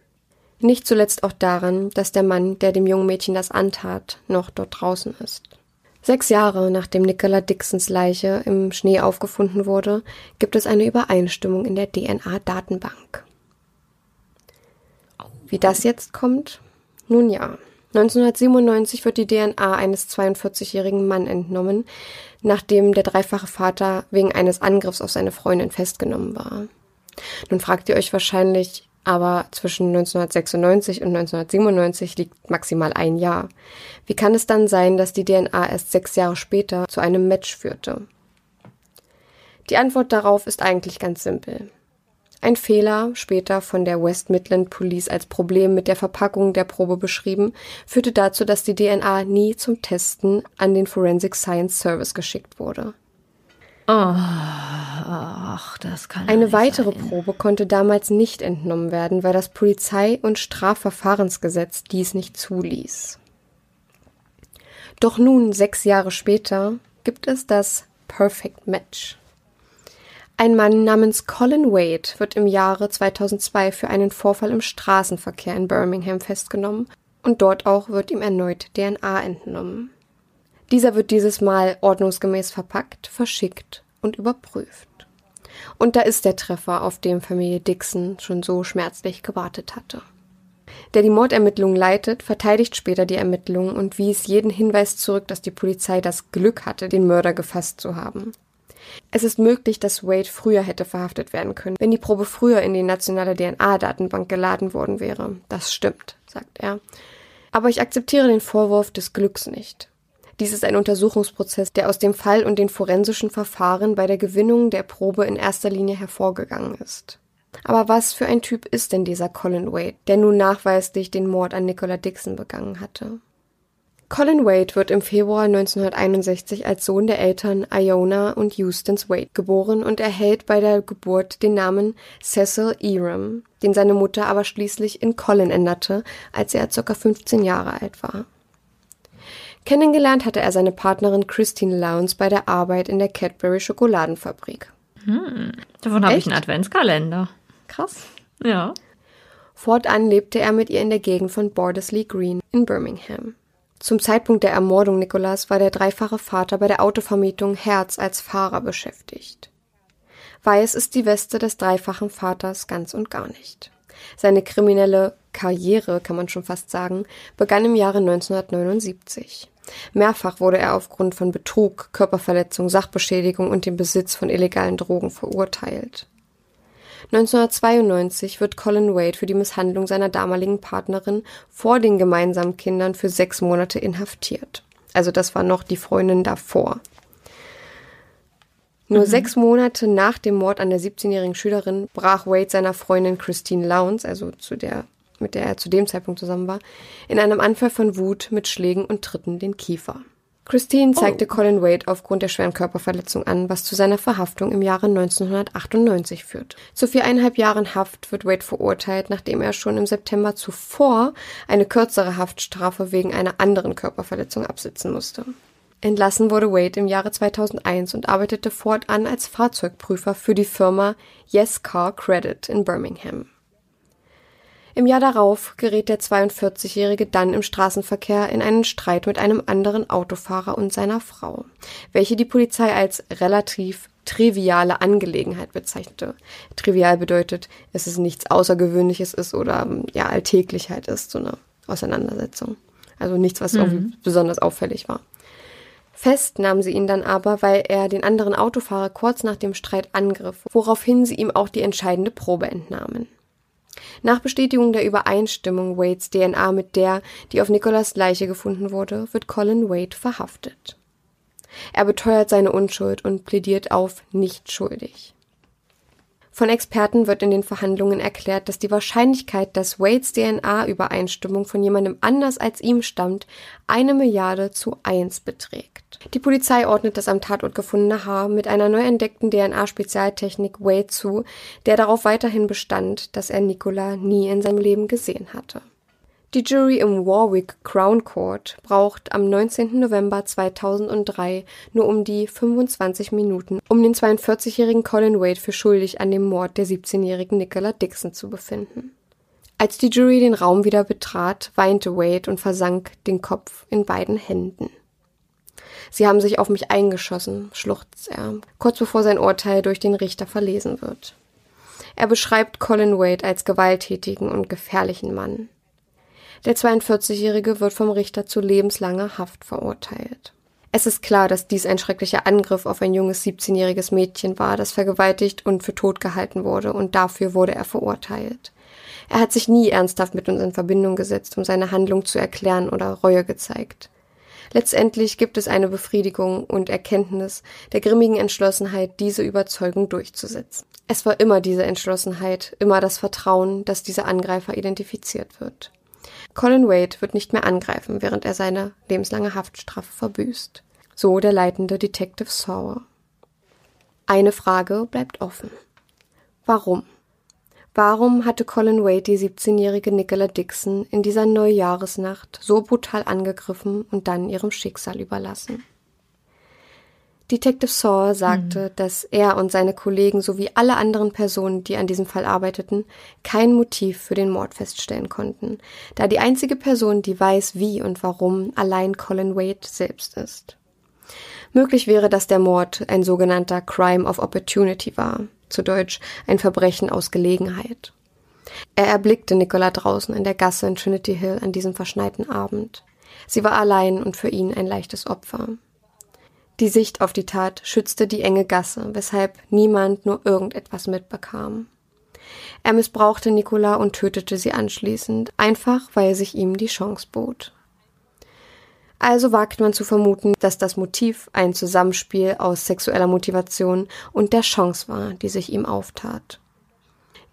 Nicht zuletzt auch daran, dass der Mann, der dem jungen Mädchen das antat, noch dort draußen ist. Sechs Jahre nachdem Nicola Dixons Leiche im Schnee aufgefunden wurde, gibt es eine Übereinstimmung in der DNA-Datenbank. Wie das jetzt kommt, nun ja, 1997 wird die DNA eines 42-jährigen Mann entnommen, nachdem der dreifache Vater wegen eines Angriffs auf seine Freundin festgenommen war. Nun fragt ihr euch wahrscheinlich, aber zwischen 1996 und 1997 liegt maximal ein Jahr. Wie kann es dann sein, dass die DNA erst sechs Jahre später zu einem Match führte? Die Antwort darauf ist eigentlich ganz simpel. Ein Fehler, später von der West Midland Police als Problem mit der Verpackung der Probe beschrieben, führte dazu, dass die DNA nie zum Testen an den Forensic Science Service geschickt wurde. Oh, ach, das kann Eine weitere sein. Probe konnte damals nicht entnommen werden, weil das Polizei- und Strafverfahrensgesetz dies nicht zuließ. Doch nun, sechs Jahre später, gibt es das Perfect Match. Ein Mann namens Colin Wade wird im Jahre 2002 für einen Vorfall im Straßenverkehr in Birmingham festgenommen und dort auch wird ihm erneut DNA entnommen. Dieser wird dieses Mal ordnungsgemäß verpackt, verschickt und überprüft. Und da ist der Treffer, auf den Familie Dixon schon so schmerzlich gewartet hatte. Der die Mordermittlungen leitet, verteidigt später die Ermittlungen und wies jeden Hinweis zurück, dass die Polizei das Glück hatte, den Mörder gefasst zu haben. Es ist möglich, dass Wade früher hätte verhaftet werden können, wenn die Probe früher in die nationale DNA-Datenbank geladen worden wäre. Das stimmt, sagt er. Aber ich akzeptiere den Vorwurf des Glücks nicht. Dies ist ein Untersuchungsprozess, der aus dem Fall und den forensischen Verfahren bei der Gewinnung der Probe in erster Linie hervorgegangen ist. Aber was für ein Typ ist denn dieser Colin Wade, der nun nachweislich den Mord an Nicola Dixon begangen hatte? Colin Wade wird im Februar 1961 als Sohn der Eltern Iona und Eustace Wade geboren und erhält bei der Geburt den Namen Cecil Eram, den seine Mutter aber schließlich in Colin änderte, als er ca. 15 Jahre alt war. Kennengelernt hatte er seine Partnerin Christine Lowndes bei der Arbeit in der Cadbury Schokoladenfabrik. Hm, davon habe ich einen Adventskalender. Krass. Ja. Fortan lebte er mit ihr in der Gegend von Bordesley Green in Birmingham. Zum Zeitpunkt der Ermordung Nicholas war der dreifache Vater bei der Autovermietung Herz als Fahrer beschäftigt. Weiß ist die Weste des dreifachen Vaters ganz und gar nicht. Seine kriminelle Karriere, kann man schon fast sagen, begann im Jahre 1979. Mehrfach wurde er aufgrund von Betrug, Körperverletzung, Sachbeschädigung und dem Besitz von illegalen Drogen verurteilt. 1992 wird Colin Wade für die Misshandlung seiner damaligen Partnerin vor den gemeinsamen Kindern für sechs Monate inhaftiert. Also das war noch die Freundin davor. Nur mhm. sechs Monate nach dem Mord an der 17-jährigen Schülerin brach Wade seiner Freundin Christine Lowndes, also zu der, mit der er zu dem Zeitpunkt zusammen war, in einem Anfall von Wut mit Schlägen und Tritten den Kiefer. Christine zeigte oh. Colin Wade aufgrund der schweren Körperverletzung an, was zu seiner Verhaftung im Jahre 1998 führt. Zu viereinhalb Jahren Haft wird Wade verurteilt, nachdem er schon im September zuvor eine kürzere Haftstrafe wegen einer anderen Körperverletzung absitzen musste. Entlassen wurde Wade im Jahre 2001 und arbeitete fortan als Fahrzeugprüfer für die Firma Yes Car Credit in Birmingham. Im Jahr darauf gerät der 42-Jährige dann im Straßenverkehr in einen Streit mit einem anderen Autofahrer und seiner Frau, welche die Polizei als relativ triviale Angelegenheit bezeichnete. Trivial bedeutet, dass es nichts Außergewöhnliches ist oder ja Alltäglichkeit ist, so eine Auseinandersetzung. Also nichts, was mhm. besonders auffällig war. Fest nahm sie ihn dann aber, weil er den anderen Autofahrer kurz nach dem Streit angriff, woraufhin sie ihm auch die entscheidende Probe entnahmen. Nach Bestätigung der Übereinstimmung Wades DNA mit der, die auf Nicholas Leiche gefunden wurde, wird Colin Wade verhaftet. Er beteuert seine Unschuld und plädiert auf nicht schuldig. Von Experten wird in den Verhandlungen erklärt, dass die Wahrscheinlichkeit, dass Wades DNA-Übereinstimmung von jemandem anders als ihm stammt, eine Milliarde zu eins beträgt. Die Polizei ordnet das am Tatort gefundene Haar mit einer neu entdeckten DNA-Spezialtechnik Wade zu, der darauf weiterhin bestand, dass er Nicola nie in seinem Leben gesehen hatte. Die Jury im Warwick Crown Court braucht am 19. November 2003 nur um die 25 Minuten, um den 42-jährigen Colin Wade für schuldig an dem Mord der 17-jährigen Nicola Dixon zu befinden. Als die Jury den Raum wieder betrat, weinte Wade und versank den Kopf in beiden Händen. Sie haben sich auf mich eingeschossen, schluchzt er, kurz bevor sein Urteil durch den Richter verlesen wird. Er beschreibt Colin Wade als gewalttätigen und gefährlichen Mann. Der 42-Jährige wird vom Richter zu lebenslanger Haft verurteilt. Es ist klar, dass dies ein schrecklicher Angriff auf ein junges 17-jähriges Mädchen war, das vergewaltigt und für tot gehalten wurde, und dafür wurde er verurteilt. Er hat sich nie ernsthaft mit uns in Verbindung gesetzt, um seine Handlung zu erklären oder Reue gezeigt. Letztendlich gibt es eine Befriedigung und Erkenntnis der grimmigen Entschlossenheit, diese Überzeugung durchzusetzen. Es war immer diese Entschlossenheit, immer das Vertrauen, dass dieser Angreifer identifiziert wird. Colin Wade wird nicht mehr angreifen, während er seine lebenslange Haftstrafe verbüßt. So der leitende Detective Sawer. Eine Frage bleibt offen. Warum? Warum hatte Colin Wade die 17-jährige Nicola Dixon in dieser Neujahresnacht so brutal angegriffen und dann ihrem Schicksal überlassen? Detective Saw sagte, mhm. dass er und seine Kollegen sowie alle anderen Personen, die an diesem Fall arbeiteten, kein Motiv für den Mord feststellen konnten, da die einzige Person, die weiß, wie und warum, allein Colin Wade selbst ist. Möglich wäre, dass der Mord ein sogenannter Crime of Opportunity war, zu Deutsch ein Verbrechen aus Gelegenheit. Er erblickte Nicola draußen in der Gasse in Trinity Hill an diesem verschneiten Abend. Sie war allein und für ihn ein leichtes Opfer. Die Sicht auf die Tat schützte die enge Gasse, weshalb niemand nur irgendetwas mitbekam. Er missbrauchte Nicola und tötete sie anschließend, einfach weil sich ihm die Chance bot. Also wagt man zu vermuten, dass das Motiv ein Zusammenspiel aus sexueller Motivation und der Chance war, die sich ihm auftat.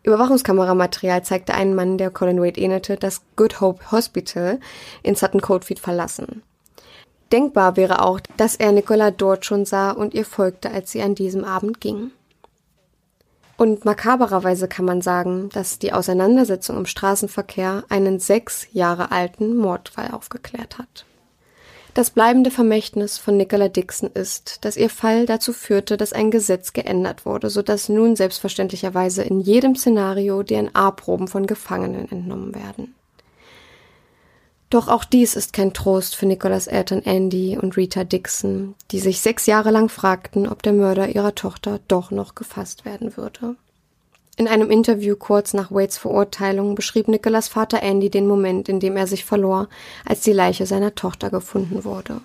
Überwachungskameramaterial zeigte einen Mann, der Colin Wade ähnelte, das Good Hope Hospital in Sutton Coldfield verlassen. Denkbar wäre auch, dass er Nicola dort schon sah und ihr folgte, als sie an diesem Abend ging. Und makabererweise kann man sagen, dass die Auseinandersetzung im Straßenverkehr einen sechs Jahre alten Mordfall aufgeklärt hat. Das bleibende Vermächtnis von Nicola Dixon ist, dass ihr Fall dazu führte, dass ein Gesetz geändert wurde, sodass nun selbstverständlicherweise in jedem Szenario DNA-Proben von Gefangenen entnommen werden. Doch auch dies ist kein Trost für Nicolas Eltern Andy und Rita Dixon, die sich sechs Jahre lang fragten, ob der Mörder ihrer Tochter doch noch gefasst werden würde. In einem Interview kurz nach Waits Verurteilung beschrieb Nicholas Vater Andy den Moment, in dem er sich verlor, als die Leiche seiner Tochter gefunden wurde.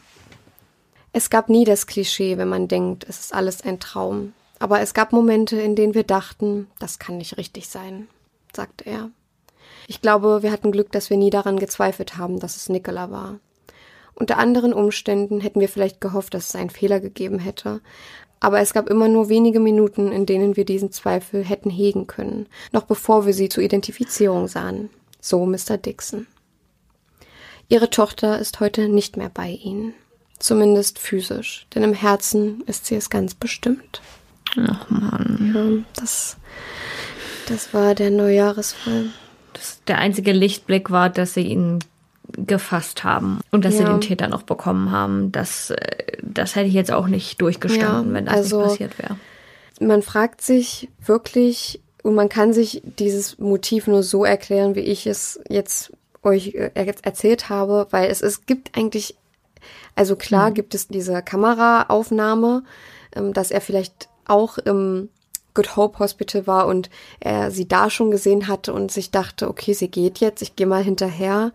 Es gab nie das Klischee, wenn man denkt, es ist alles ein Traum. Aber es gab Momente, in denen wir dachten, das kann nicht richtig sein, sagte er. Ich glaube, wir hatten Glück, dass wir nie daran gezweifelt haben, dass es Nicola war. Unter anderen Umständen hätten wir vielleicht gehofft, dass es einen Fehler gegeben hätte, aber es gab immer nur wenige Minuten, in denen wir diesen Zweifel hätten hegen können, noch bevor wir sie zur Identifizierung sahen. So Mr. Dixon. Ihre Tochter ist heute nicht mehr bei ihnen. Zumindest physisch, denn im Herzen ist sie es ganz bestimmt. Ach man. Ja, das, das war der Neujahresfall. Das, der einzige Lichtblick war, dass sie ihn gefasst haben und dass ja. sie den Täter noch bekommen haben. Das, äh, das hätte ich jetzt auch nicht durchgestanden, ja, wenn das also, nicht passiert wäre. Man fragt sich wirklich und man kann sich dieses Motiv nur so erklären, wie ich es jetzt euch äh, erzählt habe, weil es, es gibt eigentlich, also klar mhm. gibt es diese Kameraaufnahme, ähm, dass er vielleicht auch im Good Hope Hospital war und er sie da schon gesehen hatte und sich dachte, okay, sie geht jetzt, ich gehe mal hinterher.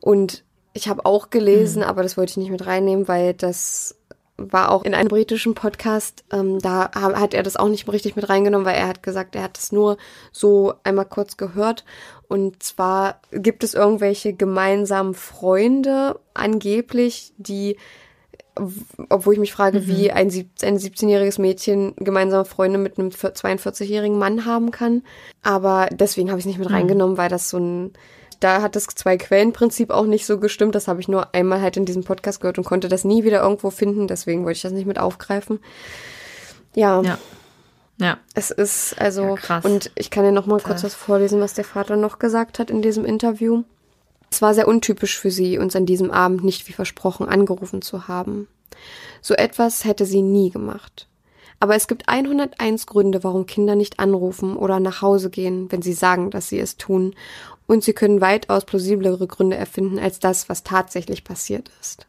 Und ich habe auch gelesen, mhm. aber das wollte ich nicht mit reinnehmen, weil das war auch in einem britischen Podcast. Ähm, da hat er das auch nicht richtig mit reingenommen, weil er hat gesagt, er hat es nur so einmal kurz gehört. Und zwar gibt es irgendwelche gemeinsamen Freunde angeblich, die obwohl ich mich frage, mhm. wie ein, ein 17-jähriges Mädchen gemeinsame Freunde mit einem 42-jährigen Mann haben kann. Aber deswegen habe ich es nicht mit mhm. reingenommen, weil das so ein da hat das Zwei-Quellen-Prinzip auch nicht so gestimmt. Das habe ich nur einmal halt in diesem Podcast gehört und konnte das nie wieder irgendwo finden. Deswegen wollte ich das nicht mit aufgreifen. Ja. Ja. Ja. Es ist also ja, krass. und ich kann dir noch mal kurz was vorlesen, was der Vater noch gesagt hat in diesem Interview. Es war sehr untypisch für sie, uns an diesem Abend nicht wie versprochen angerufen zu haben. So etwas hätte sie nie gemacht. Aber es gibt 101 Gründe, warum Kinder nicht anrufen oder nach Hause gehen, wenn sie sagen, dass sie es tun und sie können weitaus plausiblere Gründe erfinden als das, was tatsächlich passiert ist.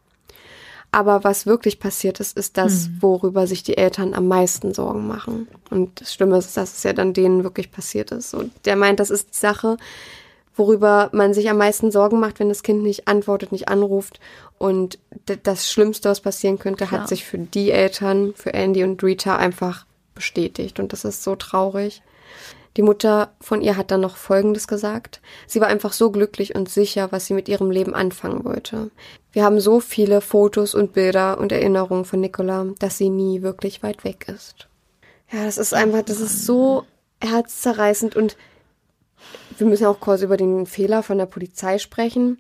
Aber was wirklich passiert ist, ist das, mhm. worüber sich die Eltern am meisten Sorgen machen. Und das Schlimme ist, dass es ja dann denen wirklich passiert ist. Und der meint, das ist die Sache, worüber man sich am meisten Sorgen macht, wenn das Kind nicht antwortet, nicht anruft. Und das Schlimmste, was passieren könnte, Klar. hat sich für die Eltern, für Andy und Rita einfach bestätigt. Und das ist so traurig. Die Mutter von ihr hat dann noch Folgendes gesagt. Sie war einfach so glücklich und sicher, was sie mit ihrem Leben anfangen wollte. Wir haben so viele Fotos und Bilder und Erinnerungen von Nicola, dass sie nie wirklich weit weg ist. Ja, das ist einfach, das ist so herzzerreißend und wir müssen auch kurz über den Fehler von der Polizei sprechen.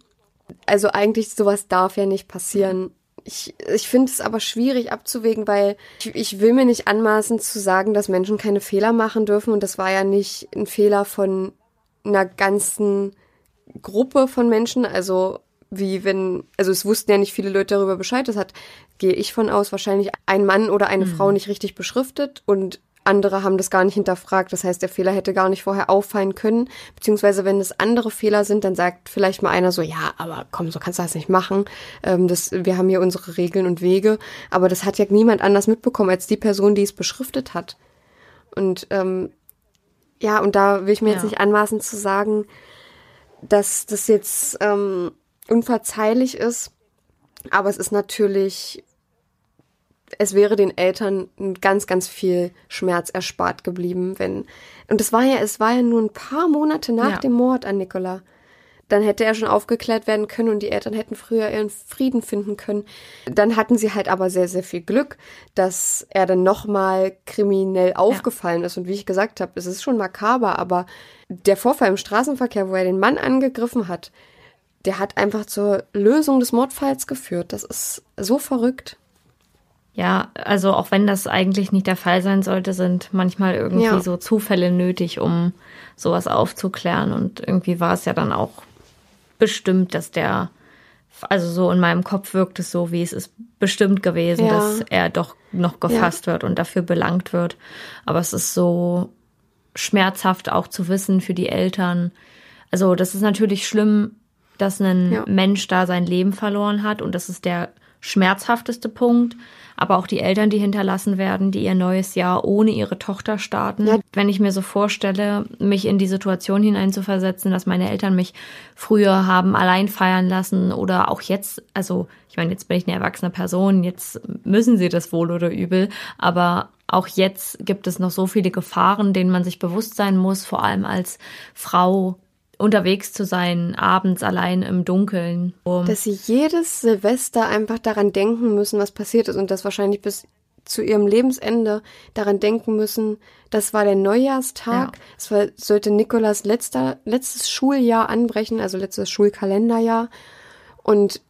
Also eigentlich sowas darf ja nicht passieren. Ich, ich finde es aber schwierig abzuwägen, weil ich, ich will mir nicht anmaßen zu sagen, dass Menschen keine Fehler machen dürfen. Und das war ja nicht ein Fehler von einer ganzen Gruppe von Menschen. Also wie wenn, also es wussten ja nicht viele Leute darüber Bescheid. Das hat, gehe ich von aus, wahrscheinlich ein Mann oder eine mhm. Frau nicht richtig beschriftet und andere haben das gar nicht hinterfragt. Das heißt, der Fehler hätte gar nicht vorher auffallen können. Beziehungsweise, wenn es andere Fehler sind, dann sagt vielleicht mal einer so, ja, aber komm, so kannst du das nicht machen. Ähm, das, wir haben hier unsere Regeln und Wege. Aber das hat ja niemand anders mitbekommen als die Person, die es beschriftet hat. Und ähm, ja, und da will ich mir ja. jetzt nicht anmaßen zu sagen, dass das jetzt ähm, unverzeihlich ist. Aber es ist natürlich es wäre den Eltern ganz, ganz viel Schmerz erspart geblieben, wenn. Und es war ja, es war ja nur ein paar Monate nach ja. dem Mord an Nicola. Dann hätte er schon aufgeklärt werden können und die Eltern hätten früher ihren Frieden finden können. Dann hatten sie halt aber sehr, sehr viel Glück, dass er dann nochmal kriminell aufgefallen ja. ist. Und wie ich gesagt habe, es ist schon makaber, aber der Vorfall im Straßenverkehr, wo er den Mann angegriffen hat, der hat einfach zur Lösung des Mordfalls geführt. Das ist so verrückt. Ja, also auch wenn das eigentlich nicht der Fall sein sollte, sind manchmal irgendwie ja. so Zufälle nötig, um sowas aufzuklären. Und irgendwie war es ja dann auch bestimmt, dass der, also so in meinem Kopf wirkt es so, wie es ist bestimmt gewesen, ja. dass er doch noch gefasst ja. wird und dafür belangt wird. Aber es ist so schmerzhaft auch zu wissen für die Eltern. Also das ist natürlich schlimm, dass ein Mensch da sein Leben verloren hat und das ist der schmerzhafteste Punkt aber auch die Eltern, die hinterlassen werden, die ihr neues Jahr ohne ihre Tochter starten. Ja. Wenn ich mir so vorstelle, mich in die Situation hineinzuversetzen, dass meine Eltern mich früher haben allein feiern lassen oder auch jetzt, also ich meine, jetzt bin ich eine erwachsene Person, jetzt müssen sie das wohl oder übel, aber auch jetzt gibt es noch so viele Gefahren, denen man sich bewusst sein muss, vor allem als Frau, unterwegs zu sein, abends allein im Dunkeln. Um Dass sie jedes Silvester einfach daran denken müssen, was passiert ist und das wahrscheinlich bis zu ihrem Lebensende daran denken müssen, das war der Neujahrstag, es ja. sollte Nikolas letzter, letztes Schuljahr anbrechen, also letztes Schulkalenderjahr und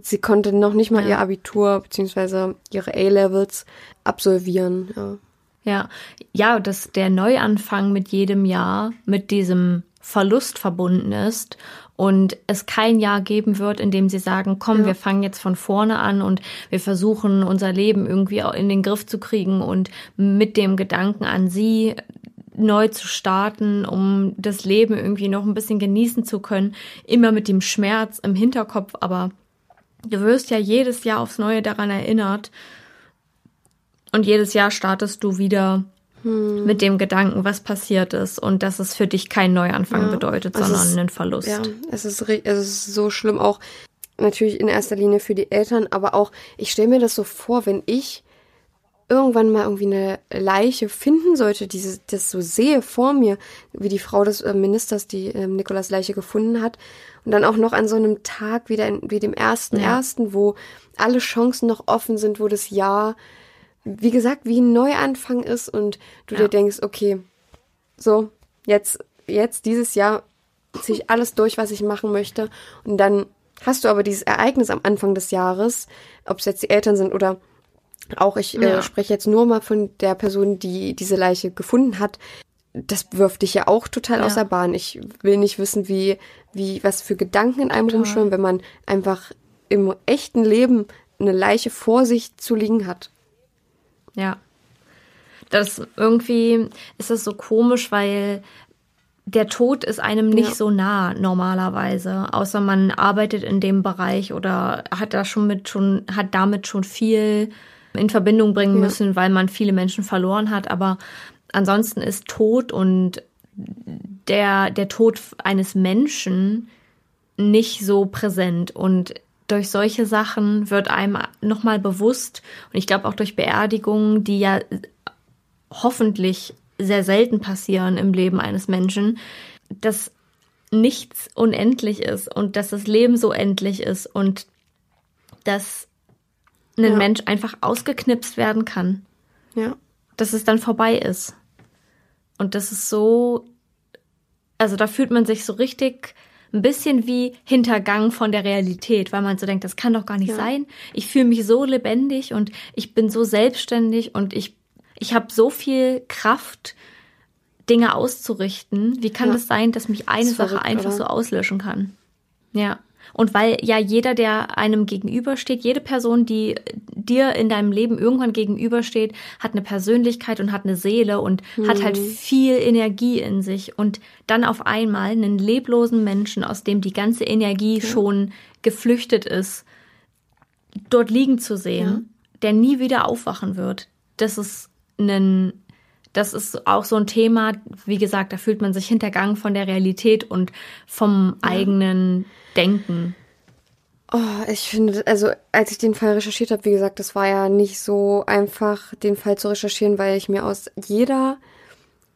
sie konnte noch nicht mal ja. ihr Abitur bzw. ihre A-Levels absolvieren. Ja. Ja, ja, dass der Neuanfang mit jedem Jahr, mit diesem Verlust verbunden ist und es kein Jahr geben wird, in dem sie sagen, komm, ja. wir fangen jetzt von vorne an und wir versuchen unser Leben irgendwie in den Griff zu kriegen und mit dem Gedanken an sie neu zu starten, um das Leben irgendwie noch ein bisschen genießen zu können, immer mit dem Schmerz im Hinterkopf, aber du wirst ja jedes Jahr aufs Neue daran erinnert und jedes Jahr startest du wieder hm. mit dem Gedanken, was passiert ist und dass es für dich kein Neuanfang ja, bedeutet, sondern ist, einen Verlust. Ja, es ist, es ist so schlimm auch natürlich in erster Linie für die Eltern, aber auch, ich stelle mir das so vor, wenn ich irgendwann mal irgendwie eine Leiche finden sollte, die das so sehe vor mir, wie die Frau des äh, Ministers die äh, Nikolas Leiche gefunden hat und dann auch noch an so einem Tag wie, der, wie dem ersten ja. ersten, wo alle Chancen noch offen sind, wo das Jahr wie gesagt, wie ein Neuanfang ist und du ja. dir denkst, okay, so, jetzt, jetzt dieses Jahr ziehe ich alles durch, was ich machen möchte. Und dann hast du aber dieses Ereignis am Anfang des Jahres, ob es jetzt die Eltern sind oder auch ich äh, ja. äh, spreche jetzt nur mal von der Person, die diese Leiche gefunden hat. Das wirft dich ja auch total ja. aus der Bahn. Ich will nicht wissen, wie, wie, was für Gedanken in einem rumschwimmen, wenn man einfach im echten Leben eine Leiche vor sich zu liegen hat. Ja. Das irgendwie ist es so komisch, weil der Tod ist einem nicht ja. so nah normalerweise, außer man arbeitet in dem Bereich oder hat da schon mit schon hat damit schon viel in Verbindung bringen ja. müssen, weil man viele Menschen verloren hat. Aber ansonsten ist Tod und der der Tod eines Menschen nicht so präsent und durch solche Sachen wird einem nochmal bewusst, und ich glaube auch durch Beerdigungen, die ja hoffentlich sehr selten passieren im Leben eines Menschen, dass nichts unendlich ist und dass das Leben so endlich ist und dass ein ja. Mensch einfach ausgeknipst werden kann. Ja. Dass es dann vorbei ist. Und das ist so, also da fühlt man sich so richtig ein bisschen wie hintergangen von der Realität, weil man so denkt, das kann doch gar nicht ja. sein. Ich fühle mich so lebendig und ich bin so selbstständig und ich, ich habe so viel Kraft, Dinge auszurichten. Wie kann ja. das sein, dass mich eine Sache verrückt, einfach oder? so auslöschen kann? Ja. Und weil ja jeder, der einem gegenübersteht, jede Person, die dir in deinem Leben irgendwann gegenübersteht, hat eine Persönlichkeit und hat eine Seele und mhm. hat halt mhm. viel Energie in sich. Und dann auf einmal einen leblosen Menschen, aus dem die ganze Energie ja. schon geflüchtet ist, dort liegen zu sehen, ja. der nie wieder aufwachen wird. Das ist ein das ist auch so ein Thema, wie gesagt, da fühlt man sich hintergangen von der Realität und vom ja. eigenen Denken. Oh, ich finde, also als ich den Fall recherchiert habe, wie gesagt, das war ja nicht so einfach, den Fall zu recherchieren, weil ich mir aus jeder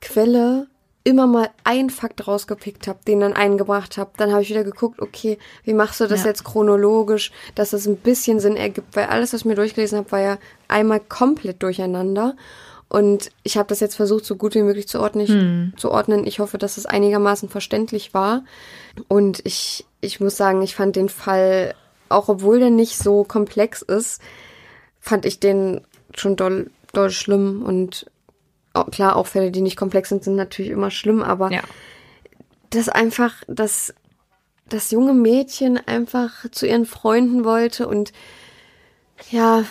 Quelle immer mal einen Fakt rausgepickt habe, den dann eingebracht habe. Dann habe ich wieder geguckt, okay, wie machst du das ja. jetzt chronologisch, dass das ein bisschen Sinn ergibt, weil alles, was ich mir durchgelesen habe, war ja einmal komplett durcheinander. Und ich habe das jetzt versucht, so gut wie möglich zu ordnen. Ich, hm. zu ordnen. Ich hoffe, dass es einigermaßen verständlich war. Und ich, ich muss sagen, ich fand den Fall auch obwohl der nicht so komplex ist, fand ich den schon doll, doll schlimm und auch, klar, auch Fälle, die nicht komplex sind, sind natürlich immer schlimm, aber ja. das einfach, dass das junge Mädchen einfach zu ihren Freunden wollte und ja,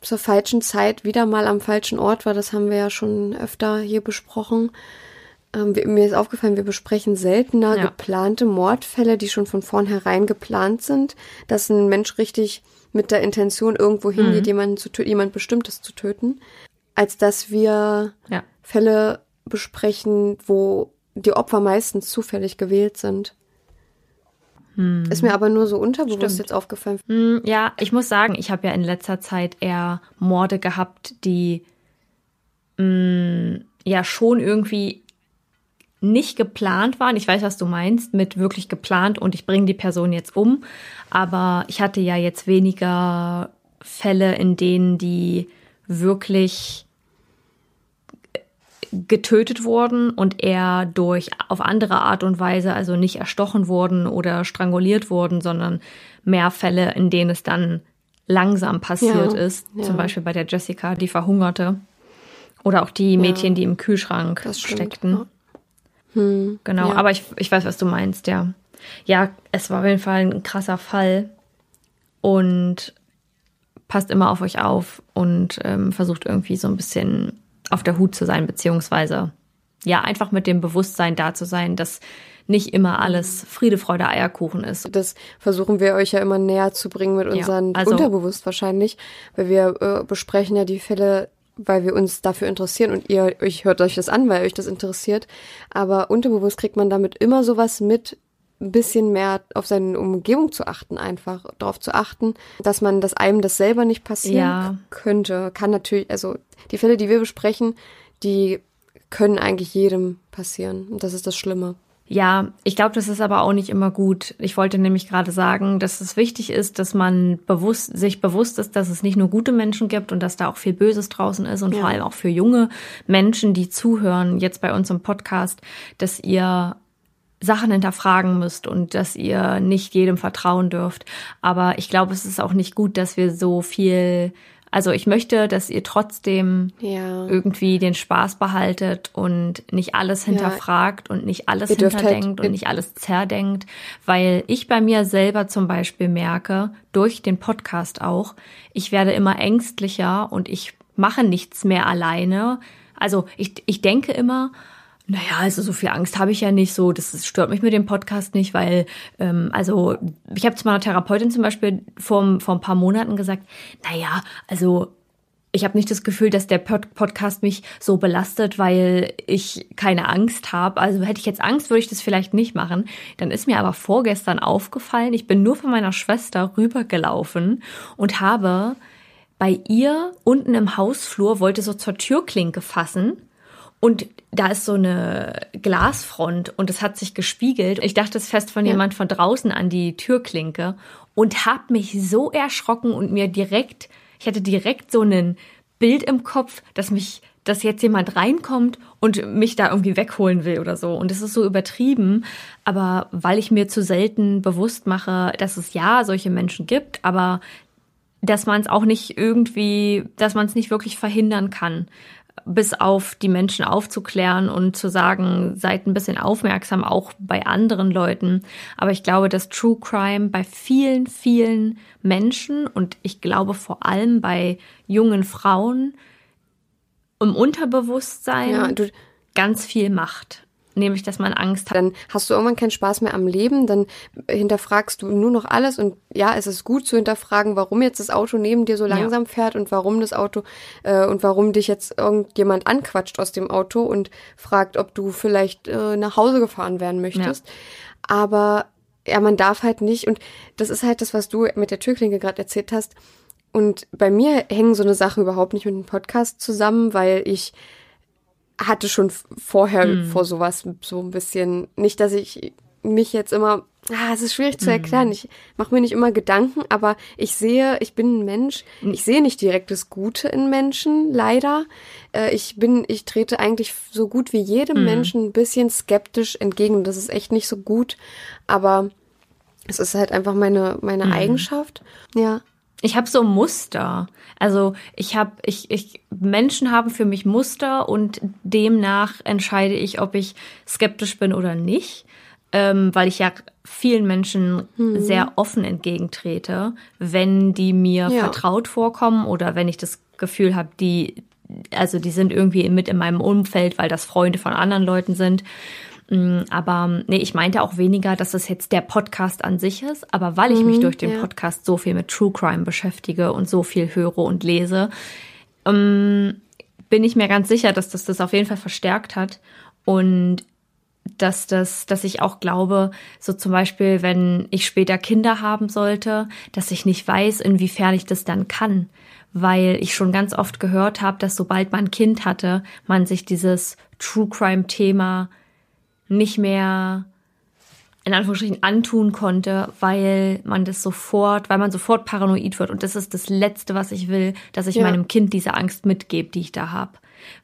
zur falschen Zeit wieder mal am falschen Ort war, das haben wir ja schon öfter hier besprochen. Ähm, mir ist aufgefallen, wir besprechen seltener ja. geplante Mordfälle, die schon von vornherein geplant sind, dass ein Mensch richtig mit der Intention irgendwo hingeht, mhm. jemanden zu töten, jemand Bestimmtes zu töten, als dass wir ja. Fälle besprechen, wo die Opfer meistens zufällig gewählt sind. Hm. Ist mir aber nur so unterbewusst Stimmt. jetzt aufgefallen. Hm, ja, ich muss sagen, ich habe ja in letzter Zeit eher Morde gehabt, die mh, hm, ja schon irgendwie nicht geplant waren. Ich weiß, was du meinst, mit wirklich geplant und ich bringe die Person jetzt um. Aber ich hatte ja jetzt weniger Fälle, in denen die wirklich getötet wurden und er durch auf andere Art und Weise, also nicht erstochen wurden oder stranguliert wurden, sondern mehr Fälle, in denen es dann langsam passiert ja, ist. Ja. Zum Beispiel bei der Jessica, die verhungerte. Oder auch die Mädchen, ja, die im Kühlschrank steckten. Hm, genau, aber ich, ich weiß, was du meinst, ja. Ja, es war auf jeden Fall ein krasser Fall. Und passt immer auf euch auf und ähm, versucht irgendwie so ein bisschen auf der Hut zu sein, beziehungsweise ja, einfach mit dem Bewusstsein da zu sein, dass nicht immer alles Friede, Freude, Eierkuchen ist. Das versuchen wir euch ja immer näher zu bringen mit unseren ja, also, Unterbewusst wahrscheinlich, weil wir äh, besprechen ja die Fälle weil wir uns dafür interessieren und ihr euch hört euch das an, weil euch das interessiert. Aber unterbewusst kriegt man damit immer sowas mit, ein bisschen mehr auf seine Umgebung zu achten, einfach darauf zu achten, dass man, dass einem das selber nicht passieren ja. könnte. Kann natürlich, also die Fälle, die wir besprechen, die können eigentlich jedem passieren. Und das ist das Schlimme. Ja, ich glaube, das ist aber auch nicht immer gut. Ich wollte nämlich gerade sagen, dass es wichtig ist, dass man bewusst, sich bewusst ist, dass es nicht nur gute Menschen gibt und dass da auch viel Böses draußen ist und ja. vor allem auch für junge Menschen, die zuhören, jetzt bei uns im Podcast, dass ihr Sachen hinterfragen müsst und dass ihr nicht jedem vertrauen dürft. Aber ich glaube, es ist auch nicht gut, dass wir so viel also ich möchte, dass ihr trotzdem ja. irgendwie den Spaß behaltet und nicht alles hinterfragt ja. und nicht alles ihr hinterdenkt halt und nicht alles zerdenkt, weil ich bei mir selber zum Beispiel merke, durch den Podcast auch, ich werde immer ängstlicher und ich mache nichts mehr alleine. Also ich, ich denke immer, naja, also so viel Angst habe ich ja nicht so. Das stört mich mit dem Podcast nicht, weil, ähm, also ich habe zu meiner Therapeutin zum Beispiel vor, vor ein paar Monaten gesagt, naja, also ich habe nicht das Gefühl, dass der Pod Podcast mich so belastet, weil ich keine Angst habe. Also hätte ich jetzt Angst, würde ich das vielleicht nicht machen. Dann ist mir aber vorgestern aufgefallen, ich bin nur von meiner Schwester rübergelaufen und habe bei ihr unten im Hausflur, wollte so zur Türklinke fassen und da ist so eine Glasfront und es hat sich gespiegelt. Ich dachte es fest von ja. jemand von draußen an die Türklinke und habe mich so erschrocken und mir direkt, ich hatte direkt so ein Bild im Kopf, dass mich, dass jetzt jemand reinkommt und mich da irgendwie wegholen will oder so. Und es ist so übertrieben, aber weil ich mir zu selten bewusst mache, dass es ja solche Menschen gibt, aber dass man es auch nicht irgendwie, dass man es nicht wirklich verhindern kann bis auf die Menschen aufzuklären und zu sagen, seid ein bisschen aufmerksam, auch bei anderen Leuten. Aber ich glaube, dass True Crime bei vielen, vielen Menschen und ich glaube vor allem bei jungen Frauen im Unterbewusstsein ja, ganz viel macht nämlich dass man Angst hat. Dann hast du irgendwann keinen Spaß mehr am Leben, dann hinterfragst du nur noch alles und ja, es ist gut zu hinterfragen, warum jetzt das Auto neben dir so langsam ja. fährt und warum das Auto äh, und warum dich jetzt irgendjemand anquatscht aus dem Auto und fragt, ob du vielleicht äh, nach Hause gefahren werden möchtest. Ja. Aber ja, man darf halt nicht, und das ist halt das, was du mit der Türklinke gerade erzählt hast. Und bei mir hängen so eine Sachen überhaupt nicht mit dem Podcast zusammen, weil ich hatte schon vorher hm. vor sowas so ein bisschen, nicht, dass ich mich jetzt immer, ah, es ist schwierig zu erklären. Mhm. Ich mache mir nicht immer Gedanken, aber ich sehe, ich bin ein Mensch. Mhm. Ich sehe nicht direkt das Gute in Menschen, leider. Äh, ich bin, ich trete eigentlich so gut wie jedem mhm. Menschen ein bisschen skeptisch entgegen. Das ist echt nicht so gut, aber es ist halt einfach meine meine mhm. Eigenschaft. Ja. Ich habe so Muster. Also ich habe, ich, ich, Menschen haben für mich Muster und demnach entscheide ich, ob ich skeptisch bin oder nicht ähm, weil ich ja vielen Menschen mhm. sehr offen entgegentrete, wenn die mir ja. vertraut vorkommen oder wenn ich das Gefühl habe, die, also die sind irgendwie mit in meinem Umfeld, weil das Freunde von anderen Leuten sind. Mm, aber nee, ich meinte auch weniger, dass das jetzt der Podcast an sich ist, aber weil ich mich mhm, durch den ja. Podcast so viel mit True Crime beschäftige und so viel höre und lese, ähm, bin ich mir ganz sicher, dass das das auf jeden Fall verstärkt hat. Und dass das, dass ich auch glaube, so zum Beispiel, wenn ich später Kinder haben sollte, dass ich nicht weiß, inwiefern ich das dann kann, weil ich schon ganz oft gehört habe, dass sobald man ein Kind hatte, man sich dieses True Crime Thema nicht mehr in Anführungsstrichen antun konnte, weil man das sofort, weil man sofort paranoid wird. Und das ist das Letzte, was ich will, dass ich ja. meinem Kind diese Angst mitgebe, die ich da habe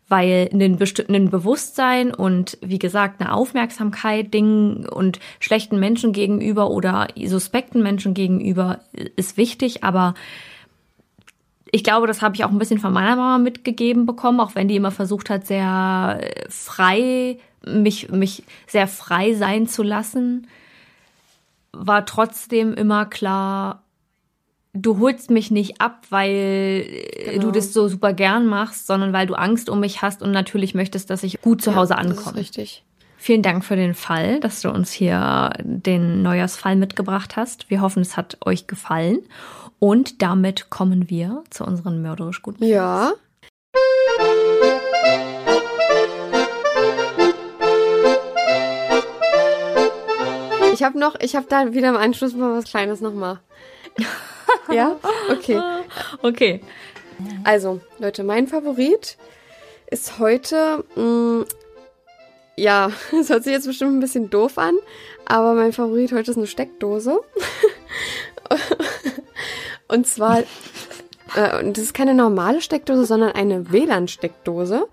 weil ein bestimmten Bewusstsein und wie gesagt eine Aufmerksamkeit Dingen und schlechten Menschen gegenüber oder suspekten Menschen gegenüber ist wichtig, aber ich glaube, das habe ich auch ein bisschen von meiner Mama mitgegeben bekommen, auch wenn die immer versucht hat, sehr frei, mich, mich sehr frei sein zu lassen, war trotzdem immer klar, du holst mich nicht ab, weil genau. du das so super gern machst, sondern weil du Angst um mich hast und natürlich möchtest, dass ich gut zu Hause ankomme. Das ist richtig. Vielen Dank für den Fall, dass du uns hier den Neujahrsfall mitgebracht hast. Wir hoffen, es hat euch gefallen. Und damit kommen wir zu unseren mörderisch guten Ja. Ich habe noch, ich habe da wieder im Anschluss mal was Kleines nochmal. <laughs> Ja? Okay. Okay. Also, Leute, mein Favorit ist heute, mh, mm, ja, <laughs> es hört sich jetzt bestimmt ein bisschen doof an, aber mein Favorit heute ist eine Steckdose. <laughs> und zwar, äh, das ist keine normale Steckdose, sondern eine WLAN-Steckdose,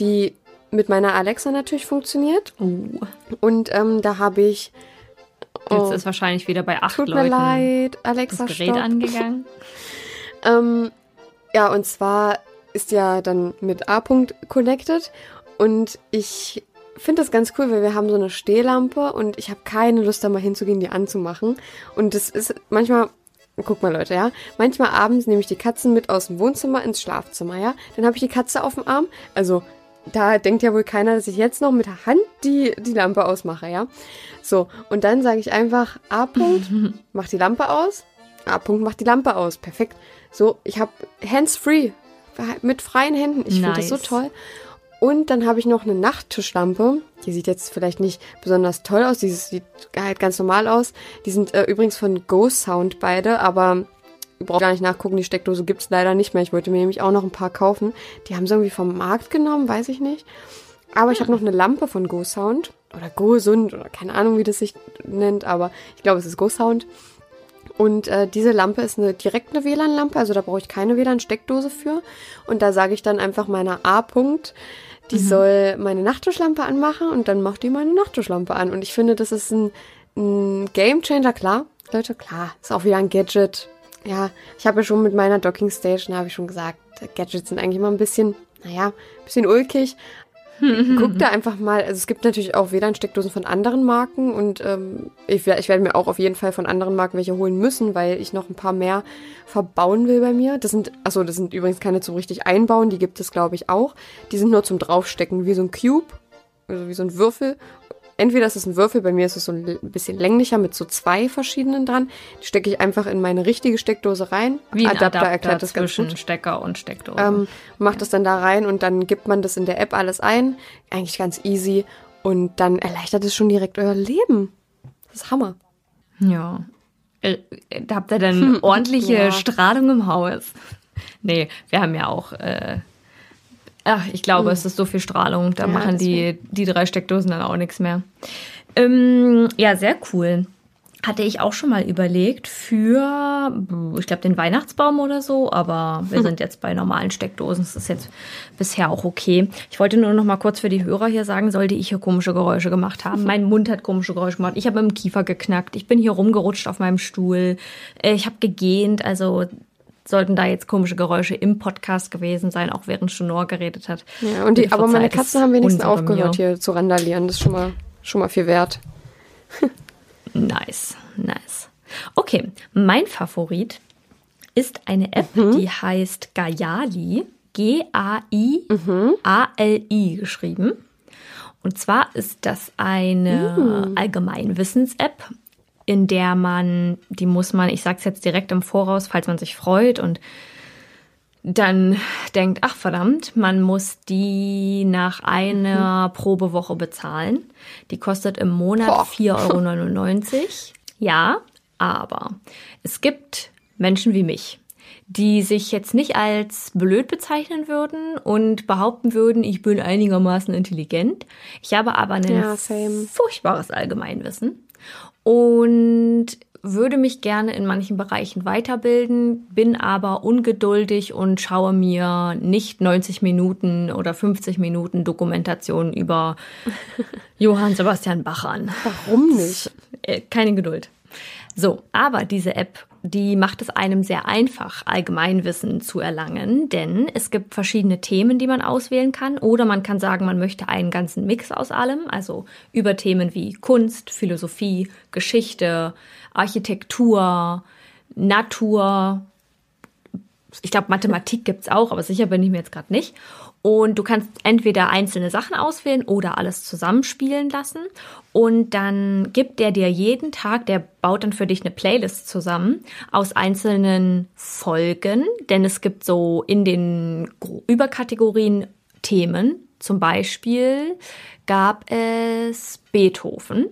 die mit meiner Alexa natürlich funktioniert. Uh. Und ähm, da habe ich Jetzt oh. ist wahrscheinlich wieder bei acht Tut Leuten mir leid, Alexa, das Gerät stopp. angegangen. <laughs> ähm, ja, und zwar ist ja dann mit A-Punkt connected und ich finde das ganz cool, weil wir haben so eine Stehlampe und ich habe keine Lust, da mal hinzugehen, die anzumachen. Und das ist manchmal, guck mal Leute, ja, manchmal abends nehme ich die Katzen mit aus dem Wohnzimmer ins Schlafzimmer, ja. Dann habe ich die Katze auf dem Arm, also da denkt ja wohl keiner, dass ich jetzt noch mit der Hand die, die Lampe ausmache, ja. So, und dann sage ich einfach A. -Punkt, <laughs> mach die Lampe aus. A. -Punkt, mach die Lampe aus. Perfekt. So, ich habe hands-free, mit freien Händen. Ich nice. finde das so toll. Und dann habe ich noch eine Nachttischlampe. Die sieht jetzt vielleicht nicht besonders toll aus. Die sieht halt ganz normal aus. Die sind äh, übrigens von Go Sound beide, aber braucht gar nicht nachgucken, die Steckdose gibt es leider nicht mehr. Ich wollte mir nämlich auch noch ein paar kaufen. Die haben sie irgendwie vom Markt genommen, weiß ich nicht. Aber ich habe noch eine Lampe von Go Sound oder Go Sund oder keine Ahnung, wie das sich nennt, aber ich glaube, es ist Go Sound. Und äh, diese Lampe ist eine direkt eine WLAN-Lampe, also da brauche ich keine WLAN-Steckdose für. Und da sage ich dann einfach meiner A-Punkt, die mhm. soll meine Nachttischlampe anmachen und dann macht die meine Nachttischlampe an. Und ich finde, das ist ein, ein Game Changer, klar. Leute, klar, ist auch wieder ein Gadget, ja, ich habe ja schon mit meiner Docking Station, habe ich schon gesagt, Gadgets sind eigentlich immer ein bisschen, naja, ein bisschen ulkig. <laughs> Guck da einfach mal, also es gibt natürlich auch WLAN-Steckdosen von anderen Marken und ähm, ich, ich werde mir auch auf jeden Fall von anderen Marken welche holen müssen, weil ich noch ein paar mehr verbauen will bei mir. Das sind, achso, das sind übrigens keine zum richtig einbauen, die gibt es glaube ich auch. Die sind nur zum draufstecken, wie so ein Cube, also wie so ein Würfel entweder ist es ein Würfel, bei mir ist es so ein bisschen länglicher mit so zwei verschiedenen dran. Die stecke ich einfach in meine richtige Steckdose rein. Wie ein Adapter, Adapter erklärt das ganz gut. Stecker und Steckdose. Ähm, macht das dann da rein und dann gibt man das in der App alles ein. Eigentlich ganz easy. Und dann erleichtert es schon direkt euer Leben. Das ist Hammer. Ja. Äh, da habt ihr dann <laughs> ordentliche ja. Strahlung im Haus. Nee, wir haben ja auch. Äh, ach, ich glaube, hm. es ist so viel Strahlung. Da ja, machen die, die drei Steckdosen dann auch nichts mehr. Ähm, ja, sehr cool hatte ich auch schon mal überlegt für, ich glaube, den Weihnachtsbaum oder so, aber wir sind jetzt bei normalen Steckdosen. Das ist jetzt bisher auch okay. Ich wollte nur noch mal kurz für die Hörer hier sagen, sollte ich hier komische Geräusche gemacht haben. Mein Mund hat komische Geräusche gemacht. Ich habe im Kiefer geknackt. Ich bin hier rumgerutscht auf meinem Stuhl. Äh, ich habe gegähnt. Also sollten da jetzt komische Geräusche im Podcast gewesen sein, auch während Sonor geredet hat. Ja, und die, aber meine Katzen haben wenigstens aufgehört, hier zu randalieren. Das ist schon mal, schon mal viel wert. Nice, nice. Okay, mein Favorit ist eine App, mhm. die heißt Gayali. G-A-I-A-L-I geschrieben. Und zwar ist das eine mhm. Allgemeinwissens-App, in der man, die muss man, ich sage es jetzt direkt im Voraus, falls man sich freut und dann denkt, ach verdammt, man muss die nach einer mhm. Probewoche bezahlen. Die kostet im Monat 4,99 Euro. ja, aber es gibt Menschen wie mich, die sich jetzt nicht als blöd bezeichnen würden und behaupten würden, ich bin einigermaßen intelligent. Ich habe aber ein ja, furchtbares Allgemeinwissen. Und würde mich gerne in manchen Bereichen weiterbilden, bin aber ungeduldig und schaue mir nicht 90 Minuten oder 50 Minuten Dokumentation über <laughs> Johann Sebastian Bach an. Warum nicht? Äh, keine Geduld. So, aber diese App, die macht es einem sehr einfach, Allgemeinwissen zu erlangen, denn es gibt verschiedene Themen, die man auswählen kann. Oder man kann sagen, man möchte einen ganzen Mix aus allem, also über Themen wie Kunst, Philosophie, Geschichte, Architektur, Natur. Ich glaube, Mathematik gibt es auch, aber sicher bin ich mir jetzt gerade nicht. Und du kannst entweder einzelne Sachen auswählen oder alles zusammenspielen lassen. Und dann gibt der dir jeden Tag, der baut dann für dich eine Playlist zusammen aus einzelnen Folgen. Denn es gibt so in den Überkategorien Themen. Zum Beispiel gab es Beethoven.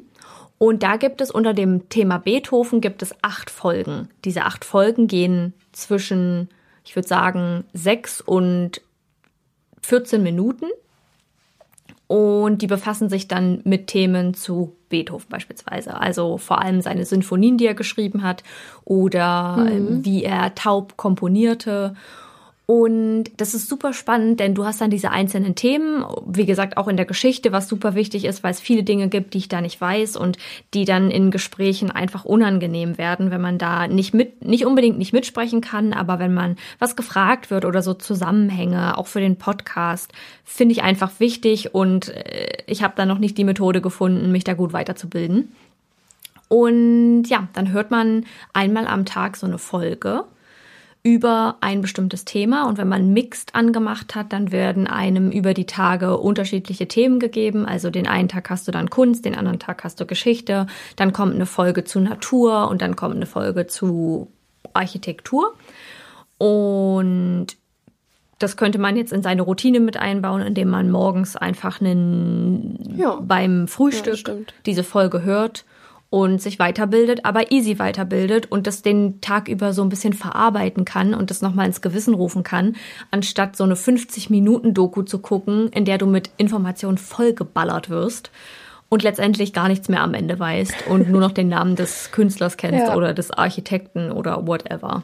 Und da gibt es unter dem Thema Beethoven gibt es acht Folgen. Diese acht Folgen gehen zwischen, ich würde sagen, sechs und 14 Minuten. Und die befassen sich dann mit Themen zu Beethoven beispielsweise. Also vor allem seine Sinfonien, die er geschrieben hat oder mhm. wie er taub komponierte und das ist super spannend, denn du hast dann diese einzelnen Themen, wie gesagt, auch in der Geschichte, was super wichtig ist, weil es viele Dinge gibt, die ich da nicht weiß und die dann in Gesprächen einfach unangenehm werden, wenn man da nicht mit, nicht unbedingt nicht mitsprechen kann, aber wenn man was gefragt wird oder so Zusammenhänge, auch für den Podcast, finde ich einfach wichtig und äh, ich habe da noch nicht die Methode gefunden, mich da gut weiterzubilden. Und ja, dann hört man einmal am Tag so eine Folge über ein bestimmtes Thema. Und wenn man Mixed angemacht hat, dann werden einem über die Tage unterschiedliche Themen gegeben. Also den einen Tag hast du dann Kunst, den anderen Tag hast du Geschichte, dann kommt eine Folge zu Natur und dann kommt eine Folge zu Architektur. Und das könnte man jetzt in seine Routine mit einbauen, indem man morgens einfach einen, ja. beim Frühstück ja, diese Folge hört und sich weiterbildet, aber easy weiterbildet und das den Tag über so ein bisschen verarbeiten kann und das nochmal ins Gewissen rufen kann, anstatt so eine 50-Minuten-Doku zu gucken, in der du mit Informationen vollgeballert wirst und letztendlich gar nichts mehr am Ende weißt und nur noch den Namen des Künstlers kennst ja. oder des Architekten oder whatever.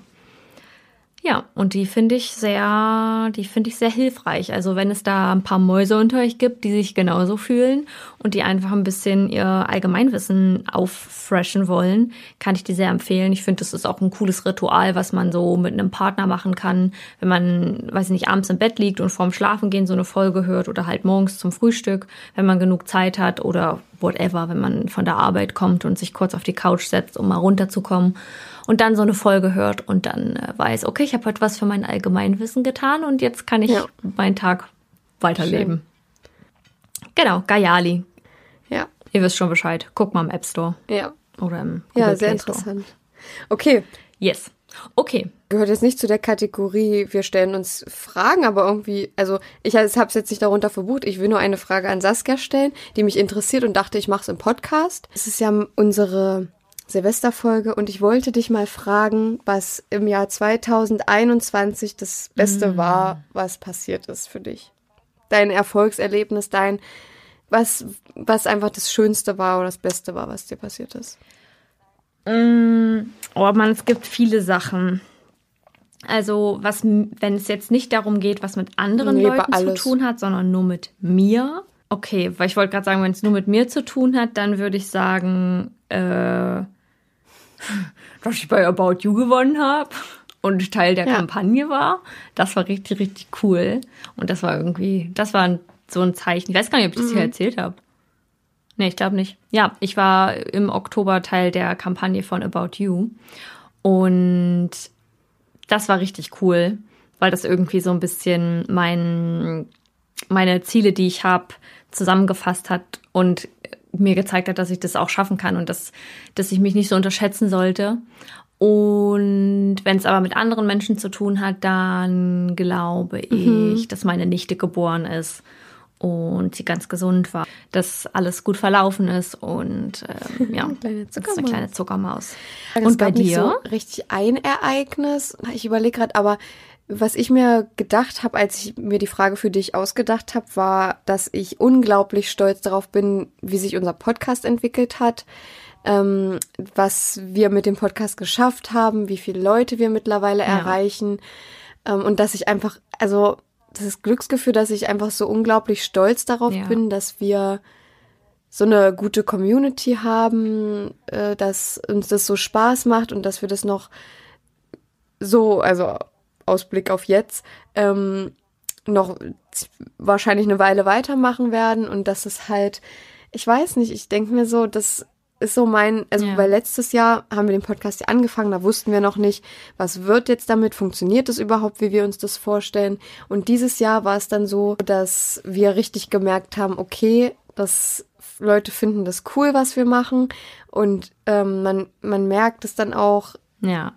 Ja, und die finde ich sehr, die finde ich sehr hilfreich. Also wenn es da ein paar Mäuse unter euch gibt, die sich genauso fühlen und die einfach ein bisschen ihr Allgemeinwissen auffreshen wollen, kann ich die sehr empfehlen. Ich finde, das ist auch ein cooles Ritual, was man so mit einem Partner machen kann, wenn man, weiß ich nicht, abends im Bett liegt und vorm Schlafengehen so eine Folge hört oder halt morgens zum Frühstück, wenn man genug Zeit hat oder whatever, wenn man von der Arbeit kommt und sich kurz auf die Couch setzt, um mal runterzukommen und dann so eine Folge hört und dann äh, weiß, okay, ich habe heute was für mein Allgemeinwissen getan und jetzt kann ich ja. meinen Tag weiterleben. Schön. Genau, Gayali. Ja. Ihr wisst schon Bescheid. Guck mal im App Store. Ja. Oder im Google Ja, sehr interessant. Okay. Yes. Okay. Gehört jetzt nicht zu der Kategorie, wir stellen uns Fragen, aber irgendwie, also ich habe es jetzt nicht darunter verbucht. Ich will nur eine Frage an Saskia stellen, die mich interessiert und dachte, ich mache es im Podcast. Es ist ja unsere Silvesterfolge und ich wollte dich mal fragen, was im Jahr 2021 das Beste mm. war, was passiert ist für dich. Dein Erfolgserlebnis, dein, was, was einfach das Schönste war oder das Beste war, was dir passiert ist. Mm, oh man, es gibt viele Sachen. Also, was, wenn es jetzt nicht darum geht, was mit anderen nee, Leuten zu tun hat, sondern nur mit mir. Okay, weil ich wollte gerade sagen, wenn es nur mit mir zu tun hat, dann würde ich sagen, äh, <laughs> dass ich bei About You gewonnen habe und Teil der ja. Kampagne war. Das war richtig, richtig cool. Und das war irgendwie, das war so ein Zeichen. Ich weiß gar nicht, ob ich das mhm. hier erzählt habe. Nee, ich glaube nicht. Ja, ich war im Oktober Teil der Kampagne von About You. Und das war richtig cool, weil das irgendwie so ein bisschen mein, meine Ziele, die ich habe, zusammengefasst hat und mir gezeigt hat, dass ich das auch schaffen kann und dass, dass ich mich nicht so unterschätzen sollte. Und wenn es aber mit anderen Menschen zu tun hat, dann glaube mhm. ich, dass meine Nichte geboren ist und sie ganz gesund war, dass alles gut verlaufen ist und ähm, <laughs> ja, kleine das ist eine kleine Zuckermaus. Das und bei dir? so richtig ein Ereignis. Ich überlege gerade, aber was ich mir gedacht habe, als ich mir die Frage für dich ausgedacht habe, war, dass ich unglaublich stolz darauf bin, wie sich unser Podcast entwickelt hat, ähm, was wir mit dem Podcast geschafft haben, wie viele Leute wir mittlerweile ja. erreichen ähm, und dass ich einfach, also das Glücksgefühl, dass ich einfach so unglaublich stolz darauf ja. bin, dass wir so eine gute Community haben, äh, dass uns das so Spaß macht und dass wir das noch so, also Ausblick auf jetzt, ähm, noch wahrscheinlich eine Weile weitermachen werden und dass es halt, ich weiß nicht, ich denke mir so, das ist so mein, also ja. weil letztes Jahr haben wir den Podcast ja angefangen, da wussten wir noch nicht, was wird jetzt damit, funktioniert es überhaupt, wie wir uns das vorstellen. Und dieses Jahr war es dann so, dass wir richtig gemerkt haben, okay, dass Leute finden das cool, was wir machen. Und ähm, man, man merkt es dann auch, ja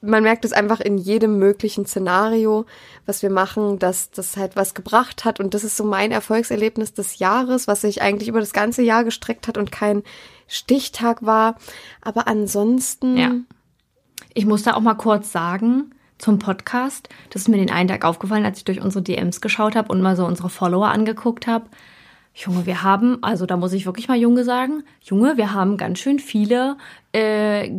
man merkt es einfach in jedem möglichen Szenario, was wir machen, dass das halt was gebracht hat. Und das ist so mein Erfolgserlebnis des Jahres, was sich eigentlich über das ganze Jahr gestreckt hat und kein Stichtag war. Aber ansonsten. Ja. Ich muss da auch mal kurz sagen, zum Podcast, das ist mir den einen Tag aufgefallen, als ich durch unsere DMs geschaut habe und mal so unsere Follower angeguckt habe. Junge, wir haben, also da muss ich wirklich mal Junge sagen, Junge, wir haben ganz schön viele äh,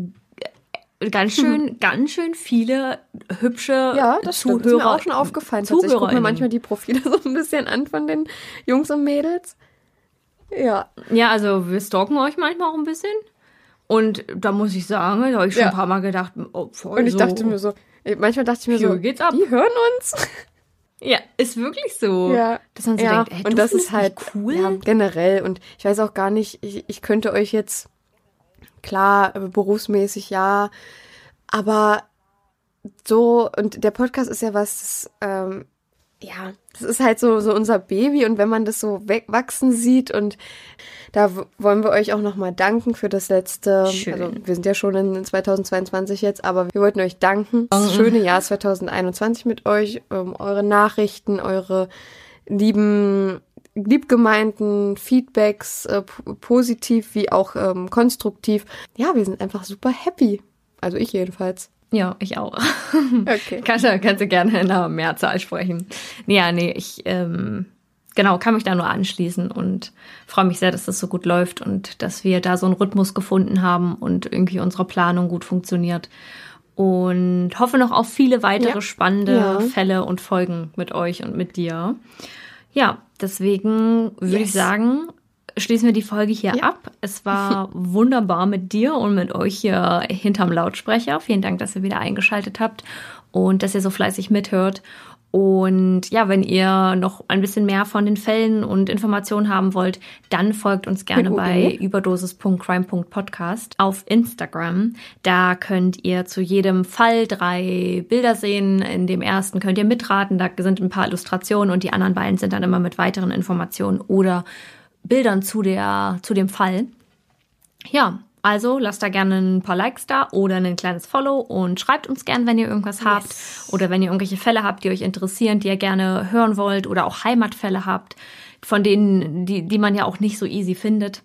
ganz schön, mhm. ganz schön viele hübsche ja, das Zuhörer. Stimmt. Das ist mir auch schon aufgefallen. Ich gucke mir manchmal die Profile <laughs> so ein bisschen an von den Jungs und Mädels. Ja. Ja, also wir stalken euch manchmal auch ein bisschen. Und da muss ich sagen, da habe ich schon ja. ein paar Mal gedacht, oh, voll Und ich so. dachte mir so, manchmal dachte ich mir so, geht's ab. die hören uns. Ja, ist wirklich so. Ja. Dass man so ja. denkt, ey, und das ist halt cool. Ja, generell. Und ich weiß auch gar nicht, ich, ich könnte euch jetzt Klar, äh, berufsmäßig ja, aber so, und der Podcast ist ja was, das, ähm, ja, das ist halt so, so unser Baby und wenn man das so wachsen sieht und da wollen wir euch auch nochmal danken für das letzte, Schön. also wir sind ja schon in 2022 jetzt, aber wir wollten euch danken. Das schöne Jahr 2021 mit euch, ähm, eure Nachrichten, eure lieben liebgemeinten Feedbacks, äh, positiv wie auch ähm, konstruktiv. Ja, wir sind einfach super happy. Also ich jedenfalls. Ja, ich auch. <laughs> Okay. kannst, du, kannst du gerne in einer Mehrzahl sprechen. Ja, nee, ich ähm, genau, kann mich da nur anschließen und freue mich sehr, dass das so gut läuft und dass wir da so einen Rhythmus gefunden haben und irgendwie unsere Planung gut funktioniert. Und hoffe noch auf viele weitere ja. spannende ja. Fälle und Folgen mit euch und mit dir. Ja, deswegen würde yes. ich sagen, schließen wir die Folge hier ja. ab. Es war <laughs> wunderbar mit dir und mit euch hier hinterm Lautsprecher. Vielen Dank, dass ihr wieder eingeschaltet habt und dass ihr so fleißig mithört. Und ja, wenn ihr noch ein bisschen mehr von den Fällen und Informationen haben wollt, dann folgt uns gerne bei überdosis.crime.podcast auf Instagram. Da könnt ihr zu jedem Fall drei Bilder sehen. In dem ersten könnt ihr mitraten, da sind ein paar Illustrationen und die anderen beiden sind dann immer mit weiteren Informationen oder Bildern zu der, zu dem Fall. Ja, also lasst da gerne ein paar Likes da oder ein kleines Follow und schreibt uns gern, wenn ihr irgendwas yes. habt oder wenn ihr irgendwelche Fälle habt, die euch interessieren, die ihr gerne hören wollt oder auch Heimatfälle habt, von denen, die, die man ja auch nicht so easy findet.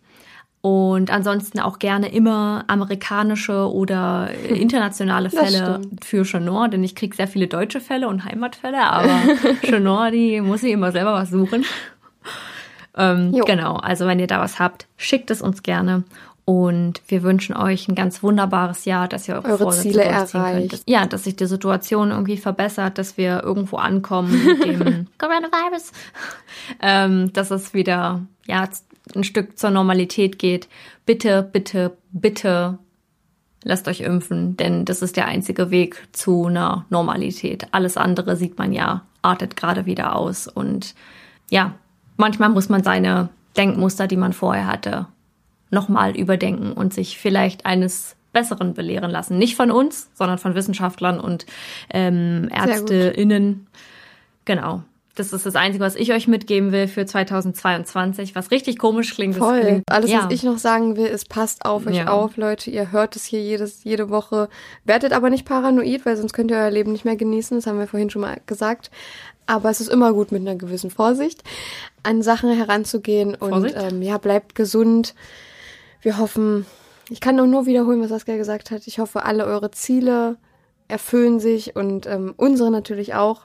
Und ansonsten auch gerne immer amerikanische oder <laughs> internationale Fälle für Chenor, denn ich kriege sehr viele deutsche Fälle und Heimatfälle, aber <laughs> Chenor, die muss ich immer selber was suchen. ähm, genau, also wenn ihr da was habt, schickt es uns gerne. Und wir wünschen euch ein ganz wunderbares Jahr, dass ihr eure, eure Ziele erreicht. Könnt. Ja, dass sich die Situation irgendwie verbessert, dass wir irgendwo ankommen mit dem <laughs> Coronavirus. <laughs> ähm, dass es wieder ja, ein Stück zur Normalität geht. Bitte, bitte, bitte lasst euch impfen, denn das ist der einzige Weg zu einer Normalität. Alles andere sieht man ja, artet gerade wieder aus. Und ja, manchmal muss man seine Denkmuster, die man vorher hatte, nochmal überdenken und sich vielleicht eines Besseren belehren lassen. Nicht von uns, sondern von Wissenschaftlern und ähm, ÄrzteInnen. Genau. Das ist das Einzige, was ich euch mitgeben will für 2022, was richtig komisch klingt. Voll. Klingt, Alles, ja. was ich noch sagen will, ist, passt auf euch ja. auf, Leute. Ihr hört es hier jedes, jede Woche. Werdet aber nicht paranoid, weil sonst könnt ihr euer Leben nicht mehr genießen. Das haben wir vorhin schon mal gesagt. Aber es ist immer gut, mit einer gewissen Vorsicht an Sachen heranzugehen. Vorsicht? Und ähm, ja, bleibt gesund wir hoffen, ich kann nur wiederholen, was Saskia gesagt hat. Ich hoffe, alle eure Ziele erfüllen sich und ähm, unsere natürlich auch.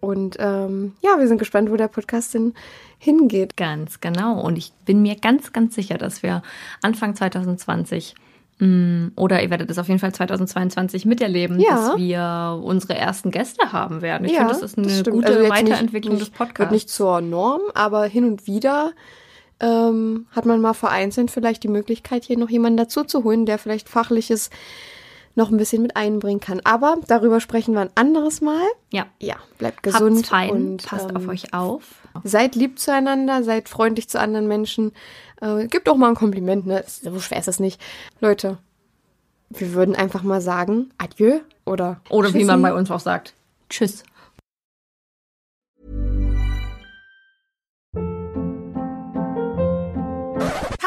Und ähm, ja, wir sind gespannt, wo der Podcast denn hingeht. Ganz genau. Und ich bin mir ganz, ganz sicher, dass wir Anfang 2020 mm, oder ihr werdet es auf jeden Fall 2022 miterleben, ja. dass wir unsere ersten Gäste haben werden. Ich ja, finde, das ist eine das gute also Weiterentwicklung nicht, des Podcasts. Wird nicht zur Norm, aber hin und wieder ähm, hat man mal vereinzelt vielleicht die Möglichkeit, hier noch jemanden dazu zu holen, der vielleicht fachliches noch ein bisschen mit einbringen kann. Aber darüber sprechen wir ein anderes Mal. Ja. Ja, bleibt gesund Habt's fein, und passt ähm, auf euch auf. Seid lieb zueinander, seid freundlich zu anderen Menschen. Äh, gibt auch mal ein Kompliment, ne? So schwer ist das nicht. Leute, wir würden einfach mal sagen, adieu oder Oder Tschüssi. wie man bei uns auch sagt, tschüss.